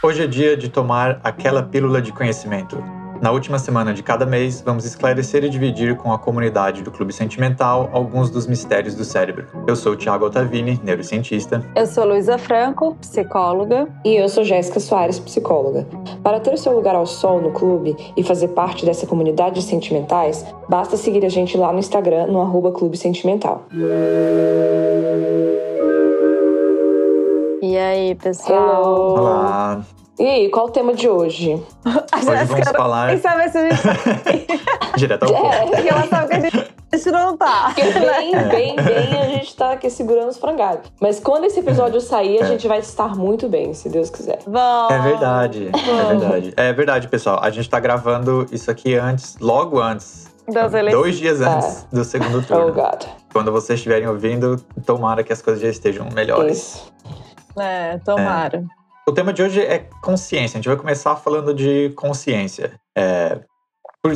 Hoje é dia de tomar aquela pílula de conhecimento. Na última semana de cada mês, vamos esclarecer e dividir com a comunidade do Clube Sentimental alguns dos mistérios do cérebro. Eu sou o Thiago Altavini, neurocientista. Eu sou Luísa Franco, psicóloga. E eu sou Jéssica Soares, psicóloga. Para ter seu lugar ao sol no clube e fazer parte dessa comunidade de sentimentais, basta seguir a gente lá no Instagram, no arroba Clube Sentimental. E aí, pessoal? Hello. Olá! E aí, qual o tema de hoje? Hoje vamos falar Quem sabe se a gente direto ao ponto. É, Porque ela sabe que a gente, gente não tá. porque bem, bem, bem a gente tá aqui segurando os frangalhos. Mas quando esse episódio sair, a É. gente vai estar muito bem, se Deus quiser. Vamos. É verdade, é verdade. É verdade, pessoal. A gente tá gravando isso aqui antes, logo antes. Das eleições. Dois dias antes do segundo Oh, turno. God. Quando vocês estiverem ouvindo, tomara que as coisas já estejam melhores. Isso. É, tomara. O tema de hoje é consciência. A gente vai começar falando de consciência. É,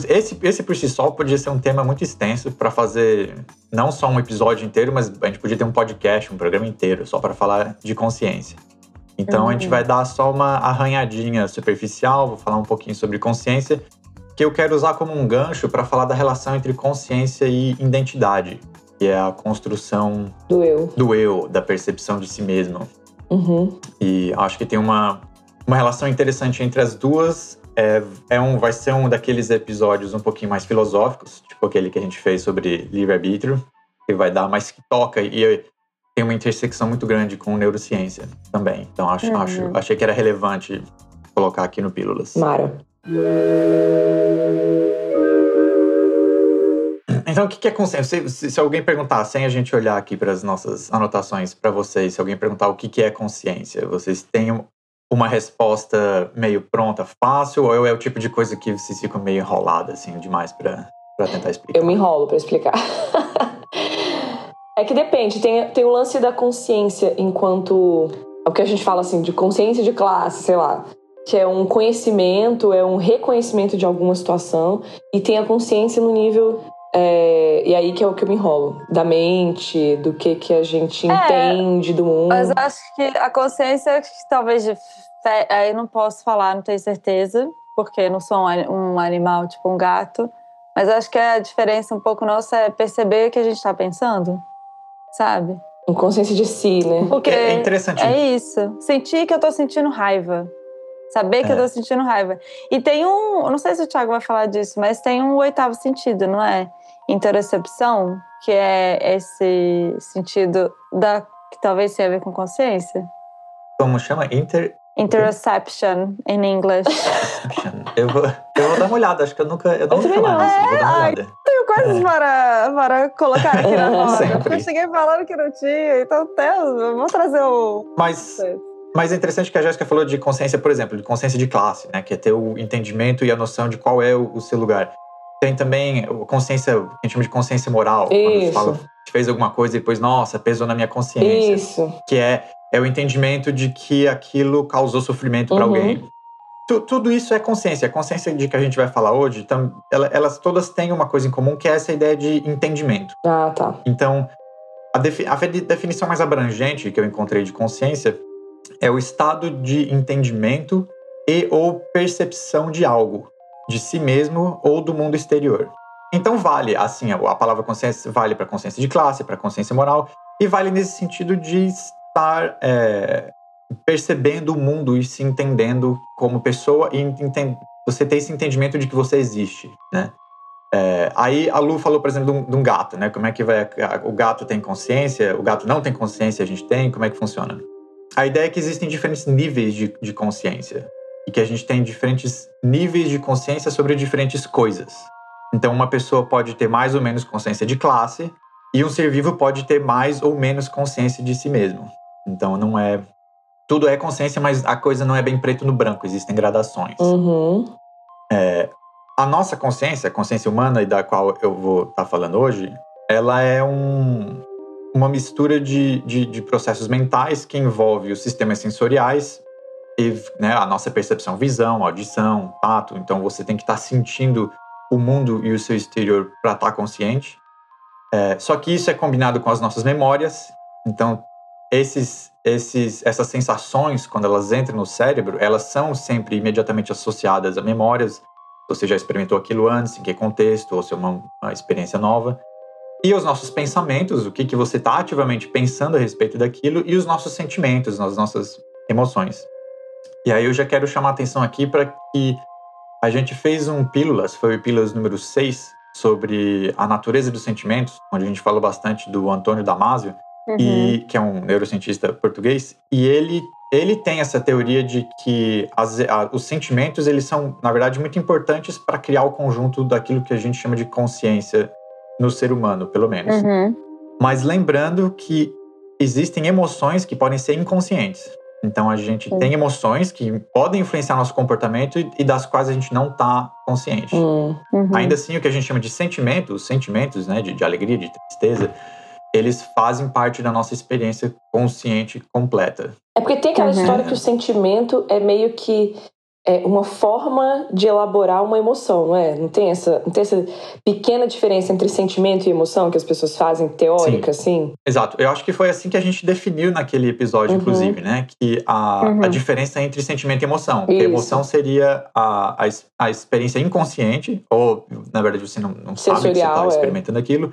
esse, esse por si só podia ser um tema muito extenso para fazer não só um episódio inteiro, mas a gente podia ter um podcast, um programa inteiro só para falar de consciência. Então a gente Uhum. vai dar só uma arranhadinha superficial, vou falar um pouquinho sobre consciência, que eu quero usar como um gancho para falar da relação entre consciência e identidade, que é a construção Do eu. do eu, da percepção de si mesmo. Uhum. E acho que tem uma, uma relação interessante entre as duas. É, é um, vai ser um daqueles episódios um pouquinho mais filosóficos, tipo aquele que a gente fez sobre livre-arbítrio, que vai dar mais que toca e tem uma intersecção muito grande com neurociência também. Então acho, Uhum. acho, achei que era relevante colocar aqui no Pílulas. Mara. Então, o que que é consciência? Se, se- alguém perguntar, sem a gente olhar aqui para as nossas anotações para vocês, se alguém perguntar o que que é consciência, vocês têm um- uma resposta meio pronta, fácil, ou é o tipo de coisa que vocês ficam meio enrolada assim demais para tentar explicar? Eu me enrolo pra explicar. é que depende, tem, tem o lance da consciência enquanto. É o que a gente fala assim, de consciência de classe, sei lá. Que é um conhecimento, é um reconhecimento de alguma situação. E tem a consciência no nível. É, e aí que é o que eu me enrolo. Da mente, do que, que a gente É, entende do mundo. Mas acho que a consciência, que talvez de fé, aí não posso falar, não tenho certeza, porque não sou um, um animal tipo um gato. Mas acho que a diferença um pouco nossa é perceber o que a gente está pensando, sabe? Em consciência de si, né? Porque É, é interessante. É isso. Sentir que eu tô sentindo raiva. Saber que É. eu tô sentindo raiva. E tem um. eu Não sei se o Thiago vai falar disso, mas tem um oitavo sentido, não é? Interocepção, que é esse sentido da. que talvez tenha a ver com consciência. Como chama? Inter. Interoception, em inglês. Eu vou, eu vou dar uma olhada, acho que eu nunca. Eu não Eu também falar não. nisso, vou dar uma ai, olhada. Tenho coisas É. para, para colocar aqui na roda. Sempre. Porque eu cheguei falando que não tinha, então Deus, vamos trazer o. Mas Mas é interessante que a Jéssica falou de consciência, por exemplo, de consciência de classe, né? Que é ter o entendimento e a noção de qual é o, o seu lugar. Tem também a consciência, que a gente chama de consciência moral. Quando a gente Isso. fala, fez alguma coisa e depois, nossa, pesou na minha consciência. Isso. Que é, é o entendimento de que aquilo causou sofrimento para Uhum. alguém. Tu- tudo isso é consciência. A consciência de que a gente vai falar hoje, tam- ela- elas todas têm uma coisa em comum, que é essa ideia de entendimento. Ah, tá. Então, a, defi- a definição mais abrangente que eu encontrei de consciência é o estado de entendimento e ou percepção de algo, de si mesmo ou do mundo exterior. Então vale, assim, a palavra consciência vale para consciência de classe, para consciência moral, e vale nesse sentido de estar é, percebendo o mundo e se entendendo como pessoa e você ter esse entendimento de que você existe, né? É, aí a Lu falou, por exemplo, de um, de um gato, né? Como é que vai. a- O gato tem consciência, o gato não tem consciência, a gente tem, como é que funciona? A ideia é que existem diferentes níveis de, de consciência. E que a gente tem diferentes níveis de consciência sobre diferentes coisas. Então, uma pessoa pode ter mais ou menos consciência de classe, e um ser vivo pode ter mais ou menos consciência de si mesmo. Então, não é. Tudo é consciência, mas a coisa não é bem preto no branco, existem gradações. Uhum. A nossa consciência, a consciência humana e da qual eu vou estar falando hoje, ela é um, uma mistura de, de, de processos mentais que envolve os sistemas sensoriais e né, a nossa percepção, visão, audição, tato. Então você tem que estar sentindo o mundo e o seu exterior para estar tá consciente. É, só que isso é combinado com as nossas memórias. Então, esses, esses, essas sensações, quando elas entram no cérebro, elas são sempre imediatamente associadas a memórias. Você já experimentou aquilo antes, em que contexto, ou se é uma, uma experiência nova. E os nossos pensamentos, o que, que você está ativamente pensando a respeito daquilo, e os nossos sentimentos, as nossas emoções. E aí eu já quero chamar a atenção aqui para que a gente fez um Pílulas, foi o Pílulas número 6, sobre a natureza dos sentimentos, onde a gente falou bastante do Antônio Damasio, uhum. e, que é um neurocientista português, e ele, ele tem essa teoria de que as, a, os sentimentos eles são, na verdade, muito importantes para criar o conjunto daquilo que a gente chama de consciência no ser humano, pelo menos. Uhum. Mas lembrando que existem emoções que podem ser inconscientes. Então a gente tem emoções que podem influenciar nosso comportamento e, das quais a gente não está consciente. Hum, uhum. Ainda assim, o que a gente chama de sentimentos, sentimentos, né, de, de alegria, de tristeza, eles fazem parte da nossa experiência consciente completa. É porque tem aquela uhum. história que o sentimento é meio que é uma forma de elaborar uma emoção, não é? Não tem essa, não tem essa pequena diferença entre sentimento e emoção que as pessoas fazem teórica, Sim. assim? Exato. Eu acho que foi assim que a gente definiu naquele episódio, uhum. inclusive, né? Que a, uhum. a diferença entre sentimento e emoção. A emoção seria a, a, a, experiência inconsciente, ou, na verdade, você não, não sabe que você está é. experimentando aquilo.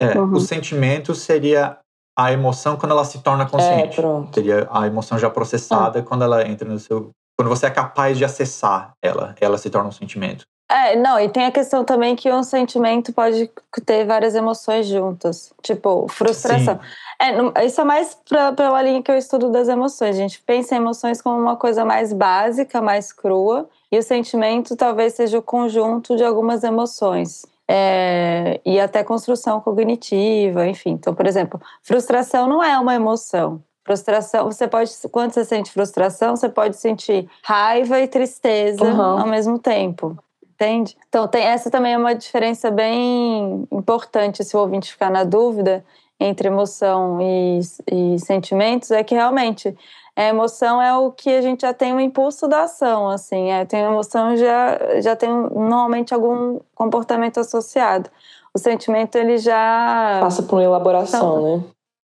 É, uhum. O sentimento seria a emoção quando ela se torna consciente. É, Seria a emoção já processada hum. quando ela entra no seu quando você é capaz de acessar ela, ela se torna um sentimento. É, não, e tem a questão também que um sentimento pode ter várias emoções juntas. Tipo, frustração. É, isso é mais pra, pela linha que eu estudo das emoções. A gente pensa em emoções como uma coisa mais básica, mais crua, e o sentimento talvez seja o conjunto de algumas emoções. É, e até construção cognitiva, enfim. Então, por exemplo, frustração não é uma emoção. Frustração, você pode, quando você sente frustração, você pode sentir raiva e tristeza uhum. ao mesmo tempo. Entende? Então, tem, essa também é uma diferença bem importante, se o ouvinte ficar na dúvida entre emoção e, e sentimentos, é que realmente a emoção é o que a gente já tem um impulso da ação, assim, é, tem emoção já já tem normalmente algum comportamento associado. O sentimento ele já passa por uma elaboração, então, né?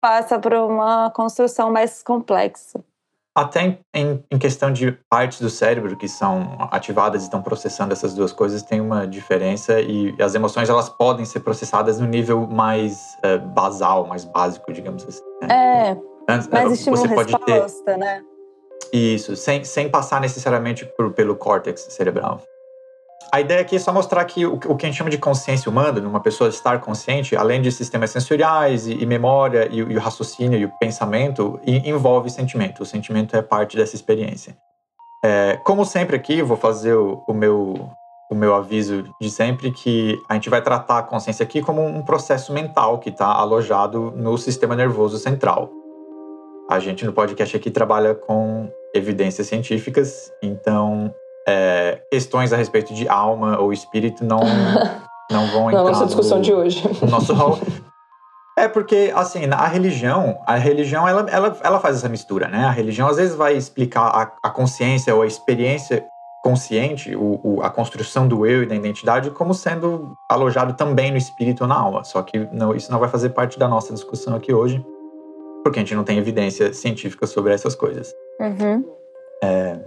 Passa por uma construção mais complexa. Até em, em, questão de partes do cérebro que são ativadas e estão processando essas duas coisas, tem uma diferença e as emoções elas podem ser processadas no nível mais uh, basal, mais básico, digamos assim. Né? É, Antes, mais estímulo-resposta, ter... né? Isso, sem, sem passar necessariamente por, pelo córtex cerebral. A ideia aqui é só mostrar que o, o que a gente chama de consciência humana, numa pessoa estar consciente, além de sistemas sensoriais e, e memória e, e, o raciocínio e o pensamento, e, envolve sentimento. O sentimento é parte dessa experiência. É, como sempre aqui, vou fazer o, o, meu, o meu aviso de sempre que a gente vai tratar a consciência aqui como um processo mental que está alojado no sistema nervoso central. A gente no podcast aqui trabalha com evidências científicas, então é, questões a respeito de alma ou espírito não, não vão entrar. Na nossa discussão no, de hoje. No nosso rol. É porque, assim, a religião, a religião, ela, ela, ela faz essa mistura, né? A religião, às vezes, vai explicar a, a consciência ou a experiência consciente, o, o, a construção do eu e da identidade, como sendo alojado também no espírito ou na alma. Só que não, isso não vai fazer parte da nossa discussão aqui hoje, porque a gente não tem evidência científica sobre essas coisas. Uhum. É,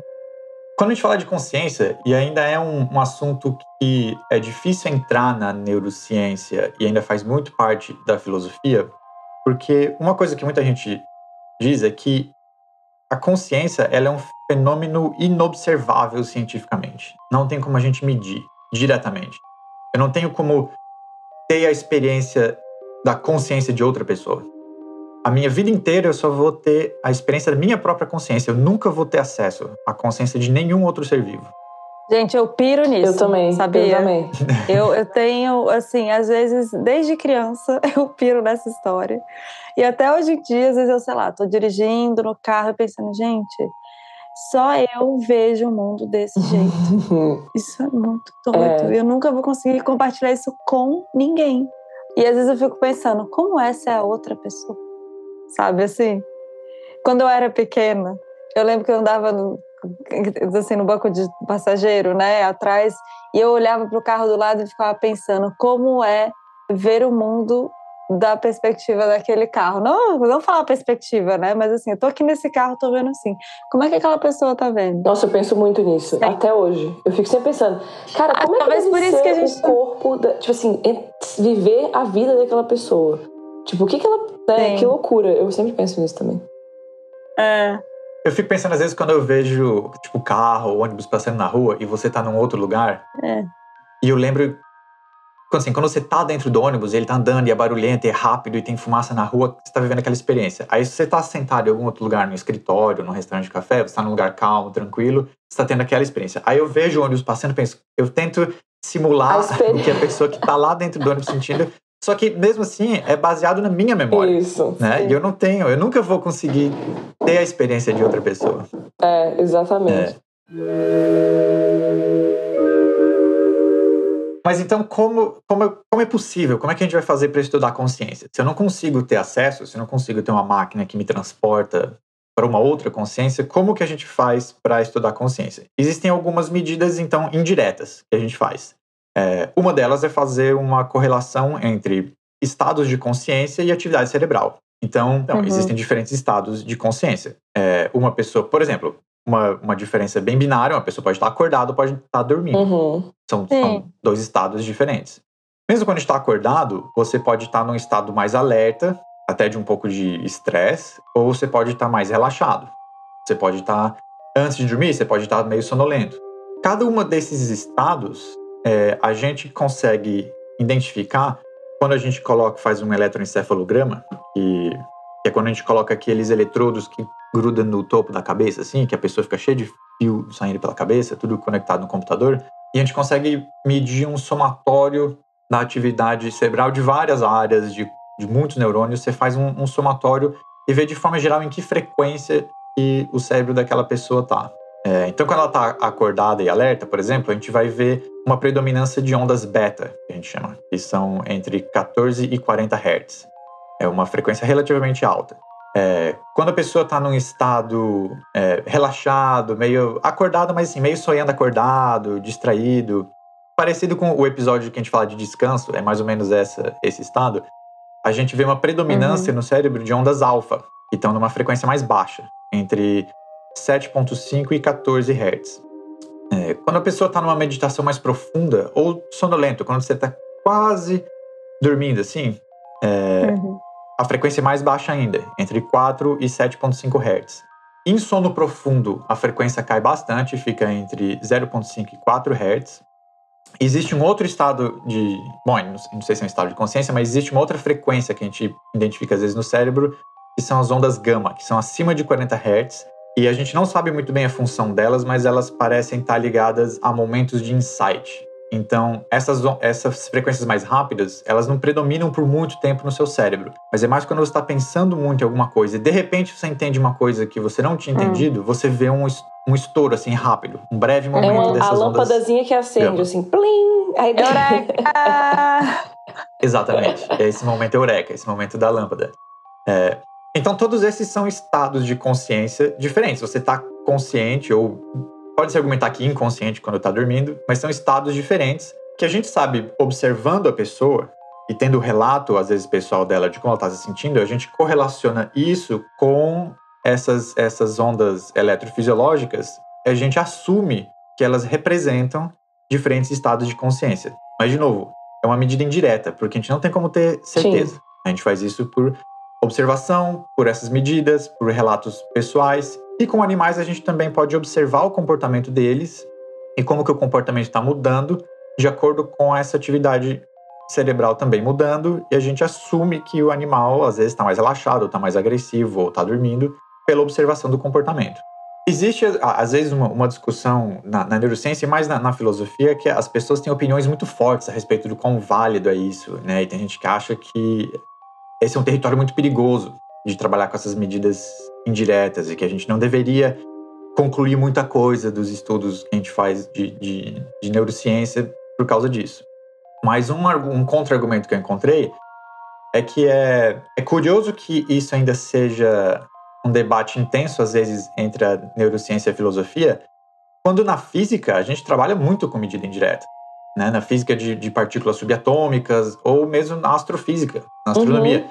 quando a gente fala de consciência, e ainda é um, um, assunto que é difícil entrar na neurociência e ainda faz muito parte da filosofia, porque uma coisa que muita gente diz é que a consciência ela é um fenômeno inobservável cientificamente. Não tem como a gente medir diretamente. Eu não tenho como ter a experiência da consciência de outra pessoa a minha vida inteira eu só vou ter a experiência da minha própria consciência. Eu nunca vou ter acesso à consciência de nenhum outro ser vivo. Gente, eu piro nisso. Eu também, sabia? Eu também. Eu, eu tenho, assim, às vezes, desde criança, eu piro nessa história. E até hoje em dia, às vezes eu, sei lá, tô dirigindo no carro e pensando, gente, só eu vejo o mundo desse jeito. isso é muito doido. É. Eu nunca vou conseguir compartilhar isso com ninguém. E às vezes eu fico pensando, como essa é a outra pessoa? Sabe assim? Quando eu era pequena, eu lembro que eu andava no, assim, no banco de passageiro, né, atrás, e eu olhava para o carro do lado e ficava pensando como é ver o mundo da perspectiva daquele carro. Não, não falar perspectiva, né? Mas assim, eu tô aqui nesse carro, tô vendo assim. Como é que aquela pessoa tá vendo? Nossa, eu penso muito nisso, Sim. até hoje. Eu fico sempre pensando, cara, como ah, é que deve por isso que a gente... o corpo, da, tipo assim, viver a vida daquela pessoa? Tipo, o que que ela... Né? Que loucura. Eu sempre penso nisso também. É... Eu fico pensando, às vezes, quando eu vejo, tipo, carro ou ônibus passando na rua e você tá num outro lugar. É. E eu lembro assim, quando você tá dentro do ônibus, ele tá andando e é barulhento, e é rápido e tem fumaça na rua, você tá vivendo aquela experiência. Aí se você tá sentado em algum outro lugar, no escritório, num restaurante de café, você tá num lugar calmo, tranquilo, você tá tendo aquela experiência. Aí eu vejo o ônibus passando e penso, eu tento simular o que a pessoa que tá lá dentro do ônibus sentindo. Só que mesmo assim é baseado na minha memória. Isso. Né? E eu não tenho, eu nunca vou conseguir ter a experiência de outra pessoa. É, exatamente. É. Mas então, como, como, como é possível? Como é que a gente vai fazer para estudar consciência? Se eu não consigo ter acesso, se eu não consigo ter uma máquina que me transporta para uma outra consciência, como que a gente faz para estudar consciência? Existem algumas medidas, então, indiretas que a gente faz. É, uma delas é fazer uma correlação entre estados de consciência e atividade cerebral. Então, então uhum. existem diferentes estados de consciência. É, uma pessoa, por exemplo, uma, uma diferença bem binária, uma pessoa pode estar acordada ou pode estar dormindo. Uhum. São, são, dois estados diferentes. Mesmo quando está acordado, você pode estar num estado mais alerta, até de um pouco de estresse, ou você pode estar mais relaxado. Você pode estar, antes de dormir, você pode estar meio sonolento. Cada uma desses estados, é, a gente consegue identificar quando a gente coloca, faz um eletroencefalograma, que, que é quando a gente coloca aqueles eletrodos que gruda no topo da cabeça, assim, que a pessoa fica cheia de fio saindo pela cabeça, tudo conectado no computador. E a gente consegue medir um somatório da atividade cerebral de várias áreas, de, de muitos neurônios. Você faz um, um somatório e vê de forma geral em que frequência que o cérebro daquela pessoa está. É, então, quando ela está acordada e alerta, por exemplo, a gente vai ver uma predominância de ondas beta, que a gente chama, que são entre 14 e 40 Hz. É uma frequência relativamente alta. É, quando a pessoa está num estado é, relaxado, meio acordado, mas assim, meio sonhando acordado, distraído, parecido com o episódio que a gente fala de descanso, é mais ou menos essa, esse estado, a gente vê uma predominância uhum. no cérebro de ondas alfa, que estão numa frequência mais baixa, entre 7,5 e 14 Hz. É, quando a pessoa está numa meditação mais profunda, ou sonolento, quando você está quase dormindo assim, é, uhum a frequência é mais baixa ainda, entre 4 e 7.5 Hz. Em sono profundo, a frequência cai bastante, fica entre 0.5 e 4 Hz. Existe um outro estado de. Bom, não sei se é um estado de consciência, mas existe uma outra frequência que a gente identifica às vezes no cérebro, que são as ondas gama, que são acima de 40 Hz. E a gente não sabe muito bem a função delas, mas elas parecem estar ligadas a momentos de insight. Então, essas, essas frequências mais rápidas, elas não predominam por muito tempo no seu cérebro. Mas é mais quando você está pensando muito em alguma coisa e de repente você entende uma coisa que você não tinha hum. entendido, hum. você vê um, um estouro assim rápido, um breve é momento é uma, dessas a lâmpadazinha que acende, gama. assim, plim! Aí eureka! Exatamente. É esse momento eureka, esse momento da lâmpada. É, então, todos esses são estados de consciência diferentes. Você está consciente ou Pode se argumentar que inconsciente quando está dormindo, mas são estados diferentes que a gente sabe observando a pessoa e tendo o relato, às vezes, pessoal dela de como ela está se sentindo, a gente correlaciona isso com essas, essas ondas eletrofisiológicas a gente assume que elas representam diferentes estados de consciência. Mas, de novo, é uma medida indireta, porque a gente não tem como ter certeza. Sim. A gente faz isso por observação, por essas medidas, por relatos pessoais e com animais a gente também pode observar o comportamento deles e como que o comportamento está mudando de acordo com essa atividade cerebral também mudando e a gente assume que o animal às vezes está mais relaxado, está mais agressivo ou está dormindo pela observação do comportamento. Existe, às vezes, uma, uma discussão na, na, neurociência e mais na, na, filosofia que as pessoas têm opiniões muito fortes a respeito do quão válido é isso, né? E tem gente que acha que esse é um território muito perigoso de trabalhar com essas medidas indiretas e que a gente não deveria concluir muita coisa dos estudos que a gente faz de, de, de neurociência por causa disso. Mas um, um contra-argumento que eu encontrei é que é, é curioso que isso ainda seja um debate intenso, às vezes, entre a neurociência e a filosofia, quando na física a gente trabalha muito com medida indireta. Né? Na física de, de partículas subatômicas, ou mesmo na astrofísica, na astronomia. Uhum.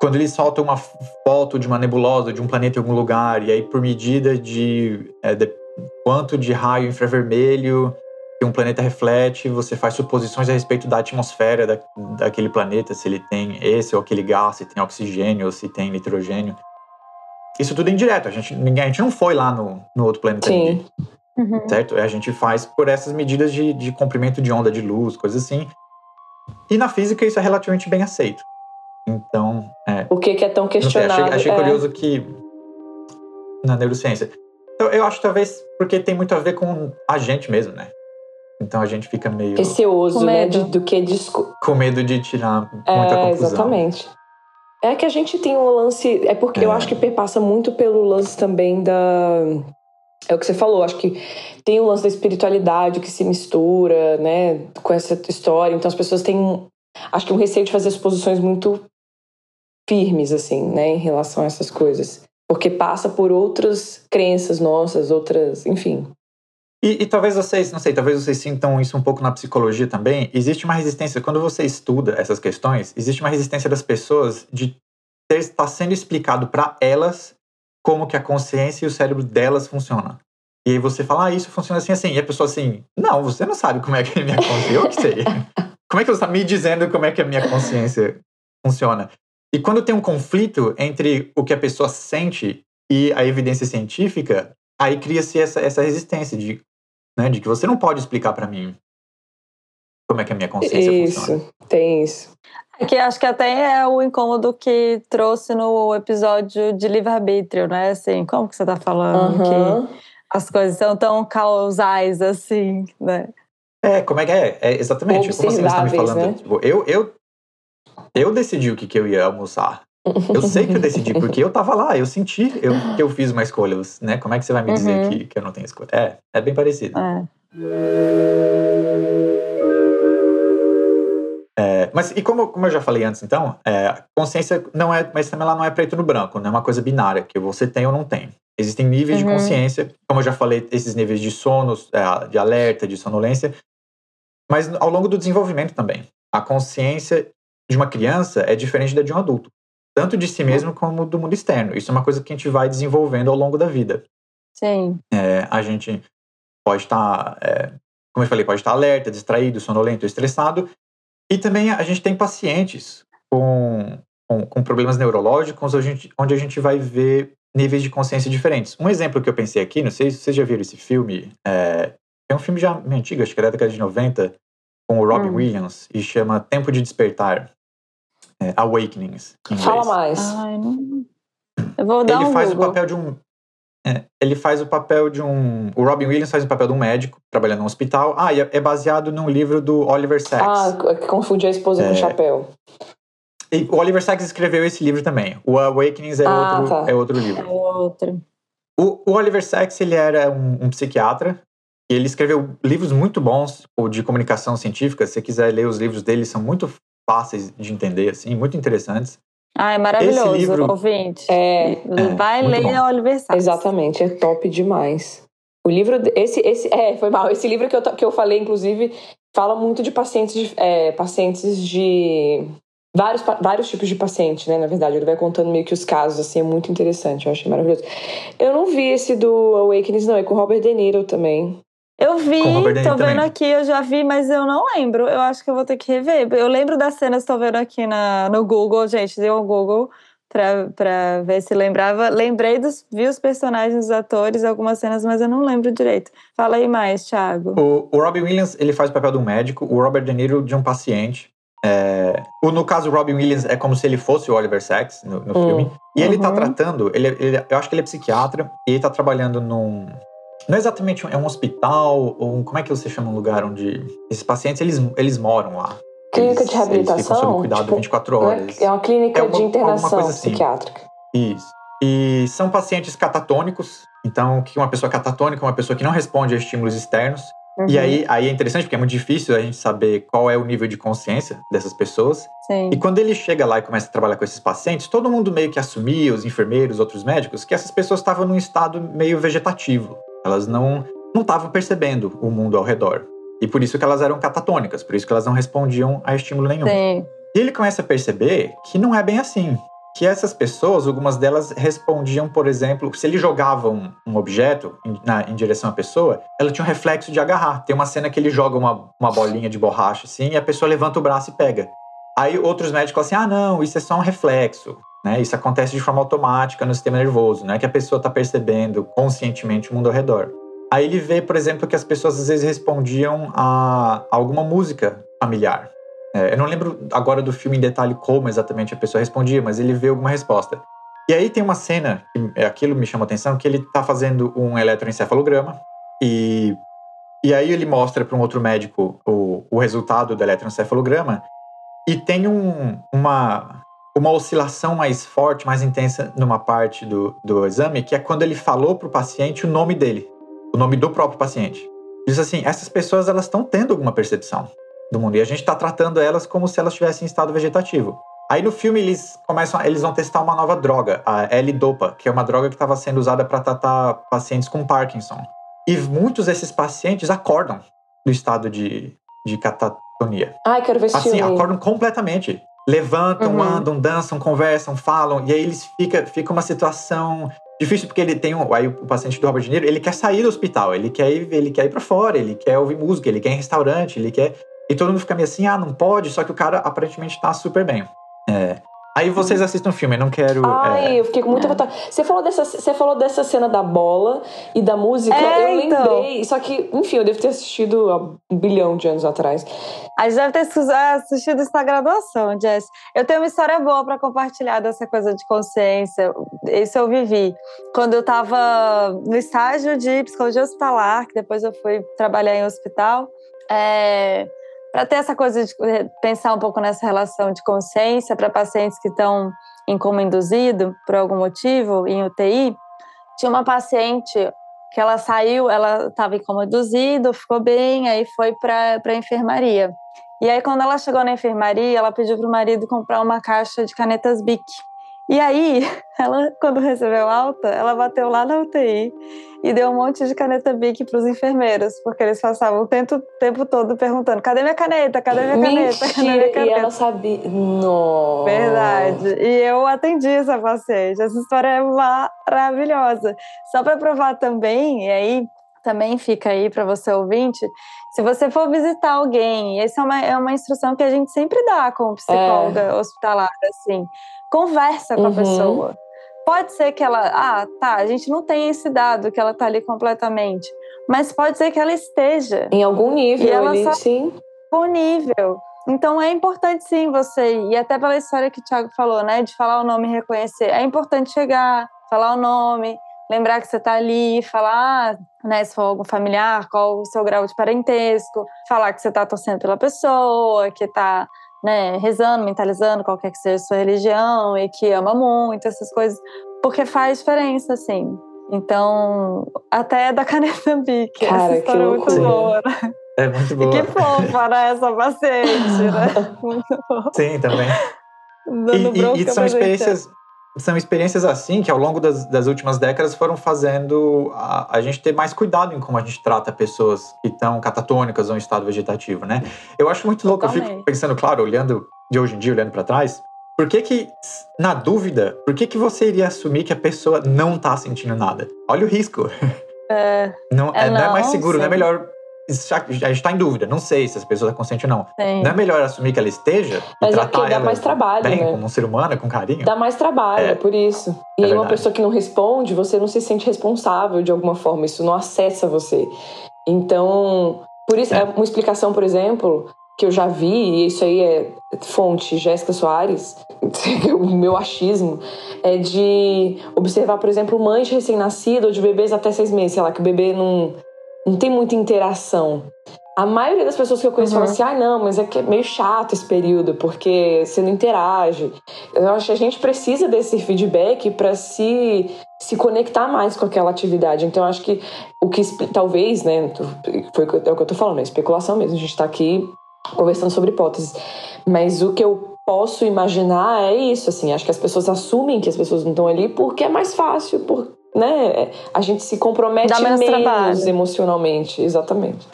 Quando eles soltam uma foto de uma nebulosa, de um planeta em algum lugar, e aí por medida de, é, de quanto de raio infravermelho que um planeta reflete, você faz suposições a respeito da atmosfera da, daquele planeta, se ele tem esse ou aquele gás, se tem oxigênio ou se tem nitrogênio. Isso tudo é indireto. A gente, ninguém, a gente não foi lá no, no outro planeta. Sim. Uhum. Certo? A gente faz por essas medidas de, de comprimento de onda de luz, coisas assim. E na física isso é relativamente bem aceito. Então. É, o que, que é tão questionado? Sei, achei, achei é... curioso que. Na neurociência. Então, eu acho talvez porque tem muito a ver com a gente mesmo, né? Então a gente fica meio. Receoso, né? De, do que discu... Com medo de tirar muita é, conclusão. Exatamente. É que a gente tem um lance. É porque é. eu acho que perpassa muito pelo lance também da. É o que você falou, acho que tem o lance da espiritualidade que se mistura, né, com essa história. Então as pessoas têm, acho que um receio de fazer suposições muito firmes, assim, né, em relação a essas coisas. Porque passa por outras crenças nossas, outras, enfim. E, e, talvez vocês, não sei, talvez vocês sintam isso um pouco na psicologia também. Existe uma resistência, quando você estuda essas questões, existe uma resistência das pessoas de ter, estar sendo explicado para elas como que a consciência e o cérebro delas funcionam. E aí você fala, ah, isso funciona assim, assim. E a pessoa assim, não, você não sabe como é que é a minha consciência. Eu que sei. como é que você está me dizendo como é que a minha consciência funciona? E quando tem um conflito entre o que a pessoa sente e a evidência científica, aí cria-se essa, essa resistência de né? De que você não pode explicar para mim como é que a minha consciência isso, funciona. Isso, tem isso. É que acho que até é o incômodo que trouxe no episódio de livre-arbítrio, né? Assim, como que você tá falando uhum. que as coisas são tão causais assim, né? É, como é que é? é exatamente. Como assim você está me falando? Né? Tipo, eu, eu, eu decidi o que, que eu ia almoçar. Eu sei que eu decidi, porque eu tava lá, eu senti eu, que eu fiz uma escolha, né? Como é que você vai me dizer uhum. que, que eu não tenho escolha? É, é bem parecido. É. Mas e como, como eu já falei antes, então, é, consciência não é, mas também ela não é preto no branco, não é uma coisa binária, que você tem ou não tem. Existem níveis uhum. de consciência, como eu já falei, esses níveis de sono, é, de alerta, de sonolência, mas ao longo do desenvolvimento também. A consciência de uma criança é diferente da de um adulto tanto de si mesmo como do mundo externo. Isso é uma coisa que a gente vai desenvolvendo ao longo da vida. Sim. É, a gente pode estar, é, como eu falei, pode estar alerta, distraído, sonolento, estressado. E também a gente tem pacientes com, com, com problemas neurológicos onde a, gente, onde a gente vai ver níveis de consciência diferentes. Um exemplo que eu pensei aqui, não sei se vocês já viram esse filme, é, é um filme já antigo, acho que era da década de 90, com o Robin hum. Williams, e chama Tempo de Despertar é, Awakenings. Fala mais. Ai, não... Eu vou dar ele um faz Google. o papel de um. É, ele faz o papel de um. O Robin Williams faz o papel de um médico trabalhando no hospital. Ah, e é, é baseado num livro do Oliver Sacks. Ah, confundi a esposa é, com o chapéu. E o Oliver Sacks escreveu esse livro também. O Awakenings é, ah, outro, tá. é outro livro. É outro. O, o Oliver Sacks ele era um, um psiquiatra e ele escreveu livros muito bons de comunicação científica. Se você quiser ler os livros dele, são muito fáceis de entender, assim, muito interessantes. Ah, é maravilhoso, Esse livro, ouvinte. É, é Vai ler a Oliver Sacks. Exatamente, é top demais. O livro, esse, esse, é, foi mal. Esse livro que eu, que eu falei, inclusive, fala muito de pacientes de, é, pacientes de vários, vários tipos de paciente, né? Na verdade, ele vai contando meio que os casos, assim, é muito interessante. Eu achei maravilhoso. Eu não vi esse do Awakenings, não, é com Robert De Niro também. Eu vi, tô vendo aqui, eu já vi, mas eu não lembro. Eu acho que eu vou ter que rever. Eu lembro das cenas, tô vendo aqui na, no Google, gente, deu um Google pra, pra ver se lembrava. Lembrei dos, vi os personagens, os atores, algumas cenas, mas eu não lembro direito. Fala aí mais, Thiago. O, o Robin Williams, ele faz o papel de um médico, o Robert De Niro de um paciente. É, o, no caso, o Robin Williams é como se ele fosse o Oliver Sacks no, no hum, filme. E uhum. ele tá uhum. tratando, ele, ele, eu acho que ele é psiquiatra, e ele tá trabalhando num, não é exatamente um, é um hospital ou um, como é que você chama um lugar onde esses pacientes eles, eles moram lá. Clínica eles, de reabilitação? Eles ficam sob cuidado tipo, 24 é horas. É uma clínica é uma, de internação assim. psiquiátrica. Isso. E são pacientes catatônicos. Então, o que é uma pessoa catatônica? Uma pessoa que não responde a estímulos externos. Uhum. E aí, aí é interessante porque é muito difícil a gente saber qual é o nível de consciência dessas pessoas. Sim. E quando ele chega lá e começa a trabalhar com esses pacientes, todo mundo meio que assumia, os enfermeiros, outros médicos, que essas pessoas estavam num estado meio vegetativo. Elas não não estavam percebendo o mundo ao redor. E por isso que elas eram catatônicas, por isso que elas não respondiam a estímulo nenhum. Sim. E ele começa a perceber que não é bem assim que essas pessoas, algumas delas respondiam, por exemplo, se ele jogava um, um objeto em, na, em, direção à pessoa, ela tinha um reflexo de agarrar. Tem uma cena que ele joga uma, uma bolinha de borracha assim e a pessoa levanta o braço e pega. Aí outros médicos falam assim: ah, não, isso é só um reflexo. Né? Isso acontece de forma automática no sistema nervoso, né? que a pessoa está percebendo conscientemente o mundo ao redor. Aí ele vê, por exemplo, que as pessoas às vezes respondiam a alguma música familiar. É, eu não lembro agora do filme em detalhe como exatamente a pessoa respondia, mas ele vê alguma resposta. E aí tem uma cena, que é, aquilo me chama a atenção, que ele está fazendo um eletroencefalograma e, e aí ele mostra para um outro médico o, o resultado do eletroencefalograma e tem um, uma, uma oscilação mais forte, mais intensa numa parte do, do exame, que é quando ele falou para o paciente o nome dele, o nome do próprio paciente. Diz assim, essas pessoas elas estão tendo alguma percepção do mundo. E a gente está tratando elas como se elas estivessem em estado vegetativo. Aí no filme eles começam, eles vão testar uma nova droga, a L-Dopa, que é uma droga que estava sendo usada para tratar pacientes com Parkinson. E muitos desses pacientes acordam do estado de, de catatonia. Ai, quero ver esse Assim, filme. acordam completamente. Levantam, Uhum. andam, dançam, conversam, falam. E aí eles fica, fica uma situação difícil porque ele tem um, aí o paciente do Robert De Niro, ele quer sair do hospital, ele quer ir, ele quer ir para fora, ele quer ouvir música, ele quer ir em restaurante, ele quer e todo mundo fica meio assim, ah, não pode, só que o cara aparentemente tá super bem. É. Aí vocês assistem o filme, eu não quero. Ai, é, eu fiquei com muita vontade. Você falou, dessa, você falou dessa cena da bola e da música, É, eu então. lembrei. Só que, enfim, eu devo ter assistido há um bilhão de anos atrás. A gente deve ter assistido isso na graduação, Jess. Eu tenho uma história boa para compartilhar dessa coisa de consciência. Isso eu vivi. Quando eu estava no estágio de psicologia hospitalar, que depois eu fui trabalhar em hospital, é, para ter essa coisa de eh, pensar um pouco nessa relação de consciência para pacientes que estão em coma induzido por algum motivo, em UTI, tinha uma paciente que ela saiu, ela estava em coma induzido, ficou bem, aí foi para a enfermaria. E aí, quando ela chegou na enfermaria, ela pediu para o marido comprar uma caixa de canetas Bic. E aí, ela, quando recebeu alta, ela bateu lá na UTI e deu um monte de caneta Bic para os enfermeiros, porque eles passavam o tempo, tempo todo perguntando: cadê minha caneta? Cadê minha caneta? Cadê minha Mentira, e caneta? ela sabia. Nossa. Verdade. E eu atendi essa paciente. Essa história é maravilhosa. Só para provar também, e aí também fica aí para você ouvinte, se você for visitar alguém, essa é uma, é uma instrução que a gente sempre dá como psicóloga hospitalar, assim, conversa com a Uhum. pessoa. Pode ser que ela, ah, tá, a gente não tem esse dado que ela tá ali completamente, mas pode ser que ela esteja Em algum nível, E ela ele, só- sim. disponível. Então é importante sim você, e até pela história que o Thiago falou, né, de falar o nome e reconhecer, é importante chegar, falar o nome, lembrar que você está ali, falar, né, se for algum familiar, qual o seu grau de parentesco, falar que você está torcendo pela pessoa, que está né, rezando, mentalizando, qualquer que seja a sua religião, e que ama muito, essas coisas, porque faz diferença, assim. Então, até da caneta Bic, Cara, essa que história é muito boa, né? é muito E boa. que fofa, né, essa paciente, né? Muito bom. Sim, também. Dando E, e- e são pra gente. São experiências assim que ao longo das, das últimas décadas foram fazendo a, a gente ter mais cuidado em como a gente trata pessoas que estão catatônicas ou em estado vegetativo, né? Eu acho muito louco, eu fico Totalmente. pensando, claro, olhando de hoje em dia, olhando para trás, por que que, na dúvida, por que que você iria assumir que a pessoa não tá sentindo nada? Olha o risco. É, Não é, É, não é mais não, seguro, não é sim. melhor... já- A gente tá em dúvida, não sei se essa pessoa tá consciente ou não. sim. Não é melhor assumir que ela esteja e Mas é tratar porque dá ela mais trabalho, bem, né? como um ser humano, com carinho? Dá mais trabalho, É. é, por isso. E É aí, uma pessoa que não responde, você não se sente responsável de alguma forma, isso não acessa você. Então, por isso, É. é uma explicação, por exemplo, que eu já vi, e isso aí é fonte Jéssica Soares, o meu achismo, é de observar, por exemplo, mães de recém-nascido ou de bebês até seis meses, sei lá, que o bebê não, não tem muita interação. a maioria das pessoas que eu conheço Uhum. falam assim: ah, não, mas é que é meio chato esse período, porque você não interage. Eu acho que a gente precisa desse feedback para se, se conectar mais com aquela atividade. Então, eu acho que o que talvez, né, foi o que eu- é o que eu tô falando, é especulação mesmo. A gente tá aqui conversando sobre hipóteses. Mas o que eu posso imaginar é isso, assim. Acho que as pessoas assumem que as pessoas não estão ali porque é mais fácil, por, né? A gente se compromete Dá menos menos trabalho. emocionalmente, exatamente.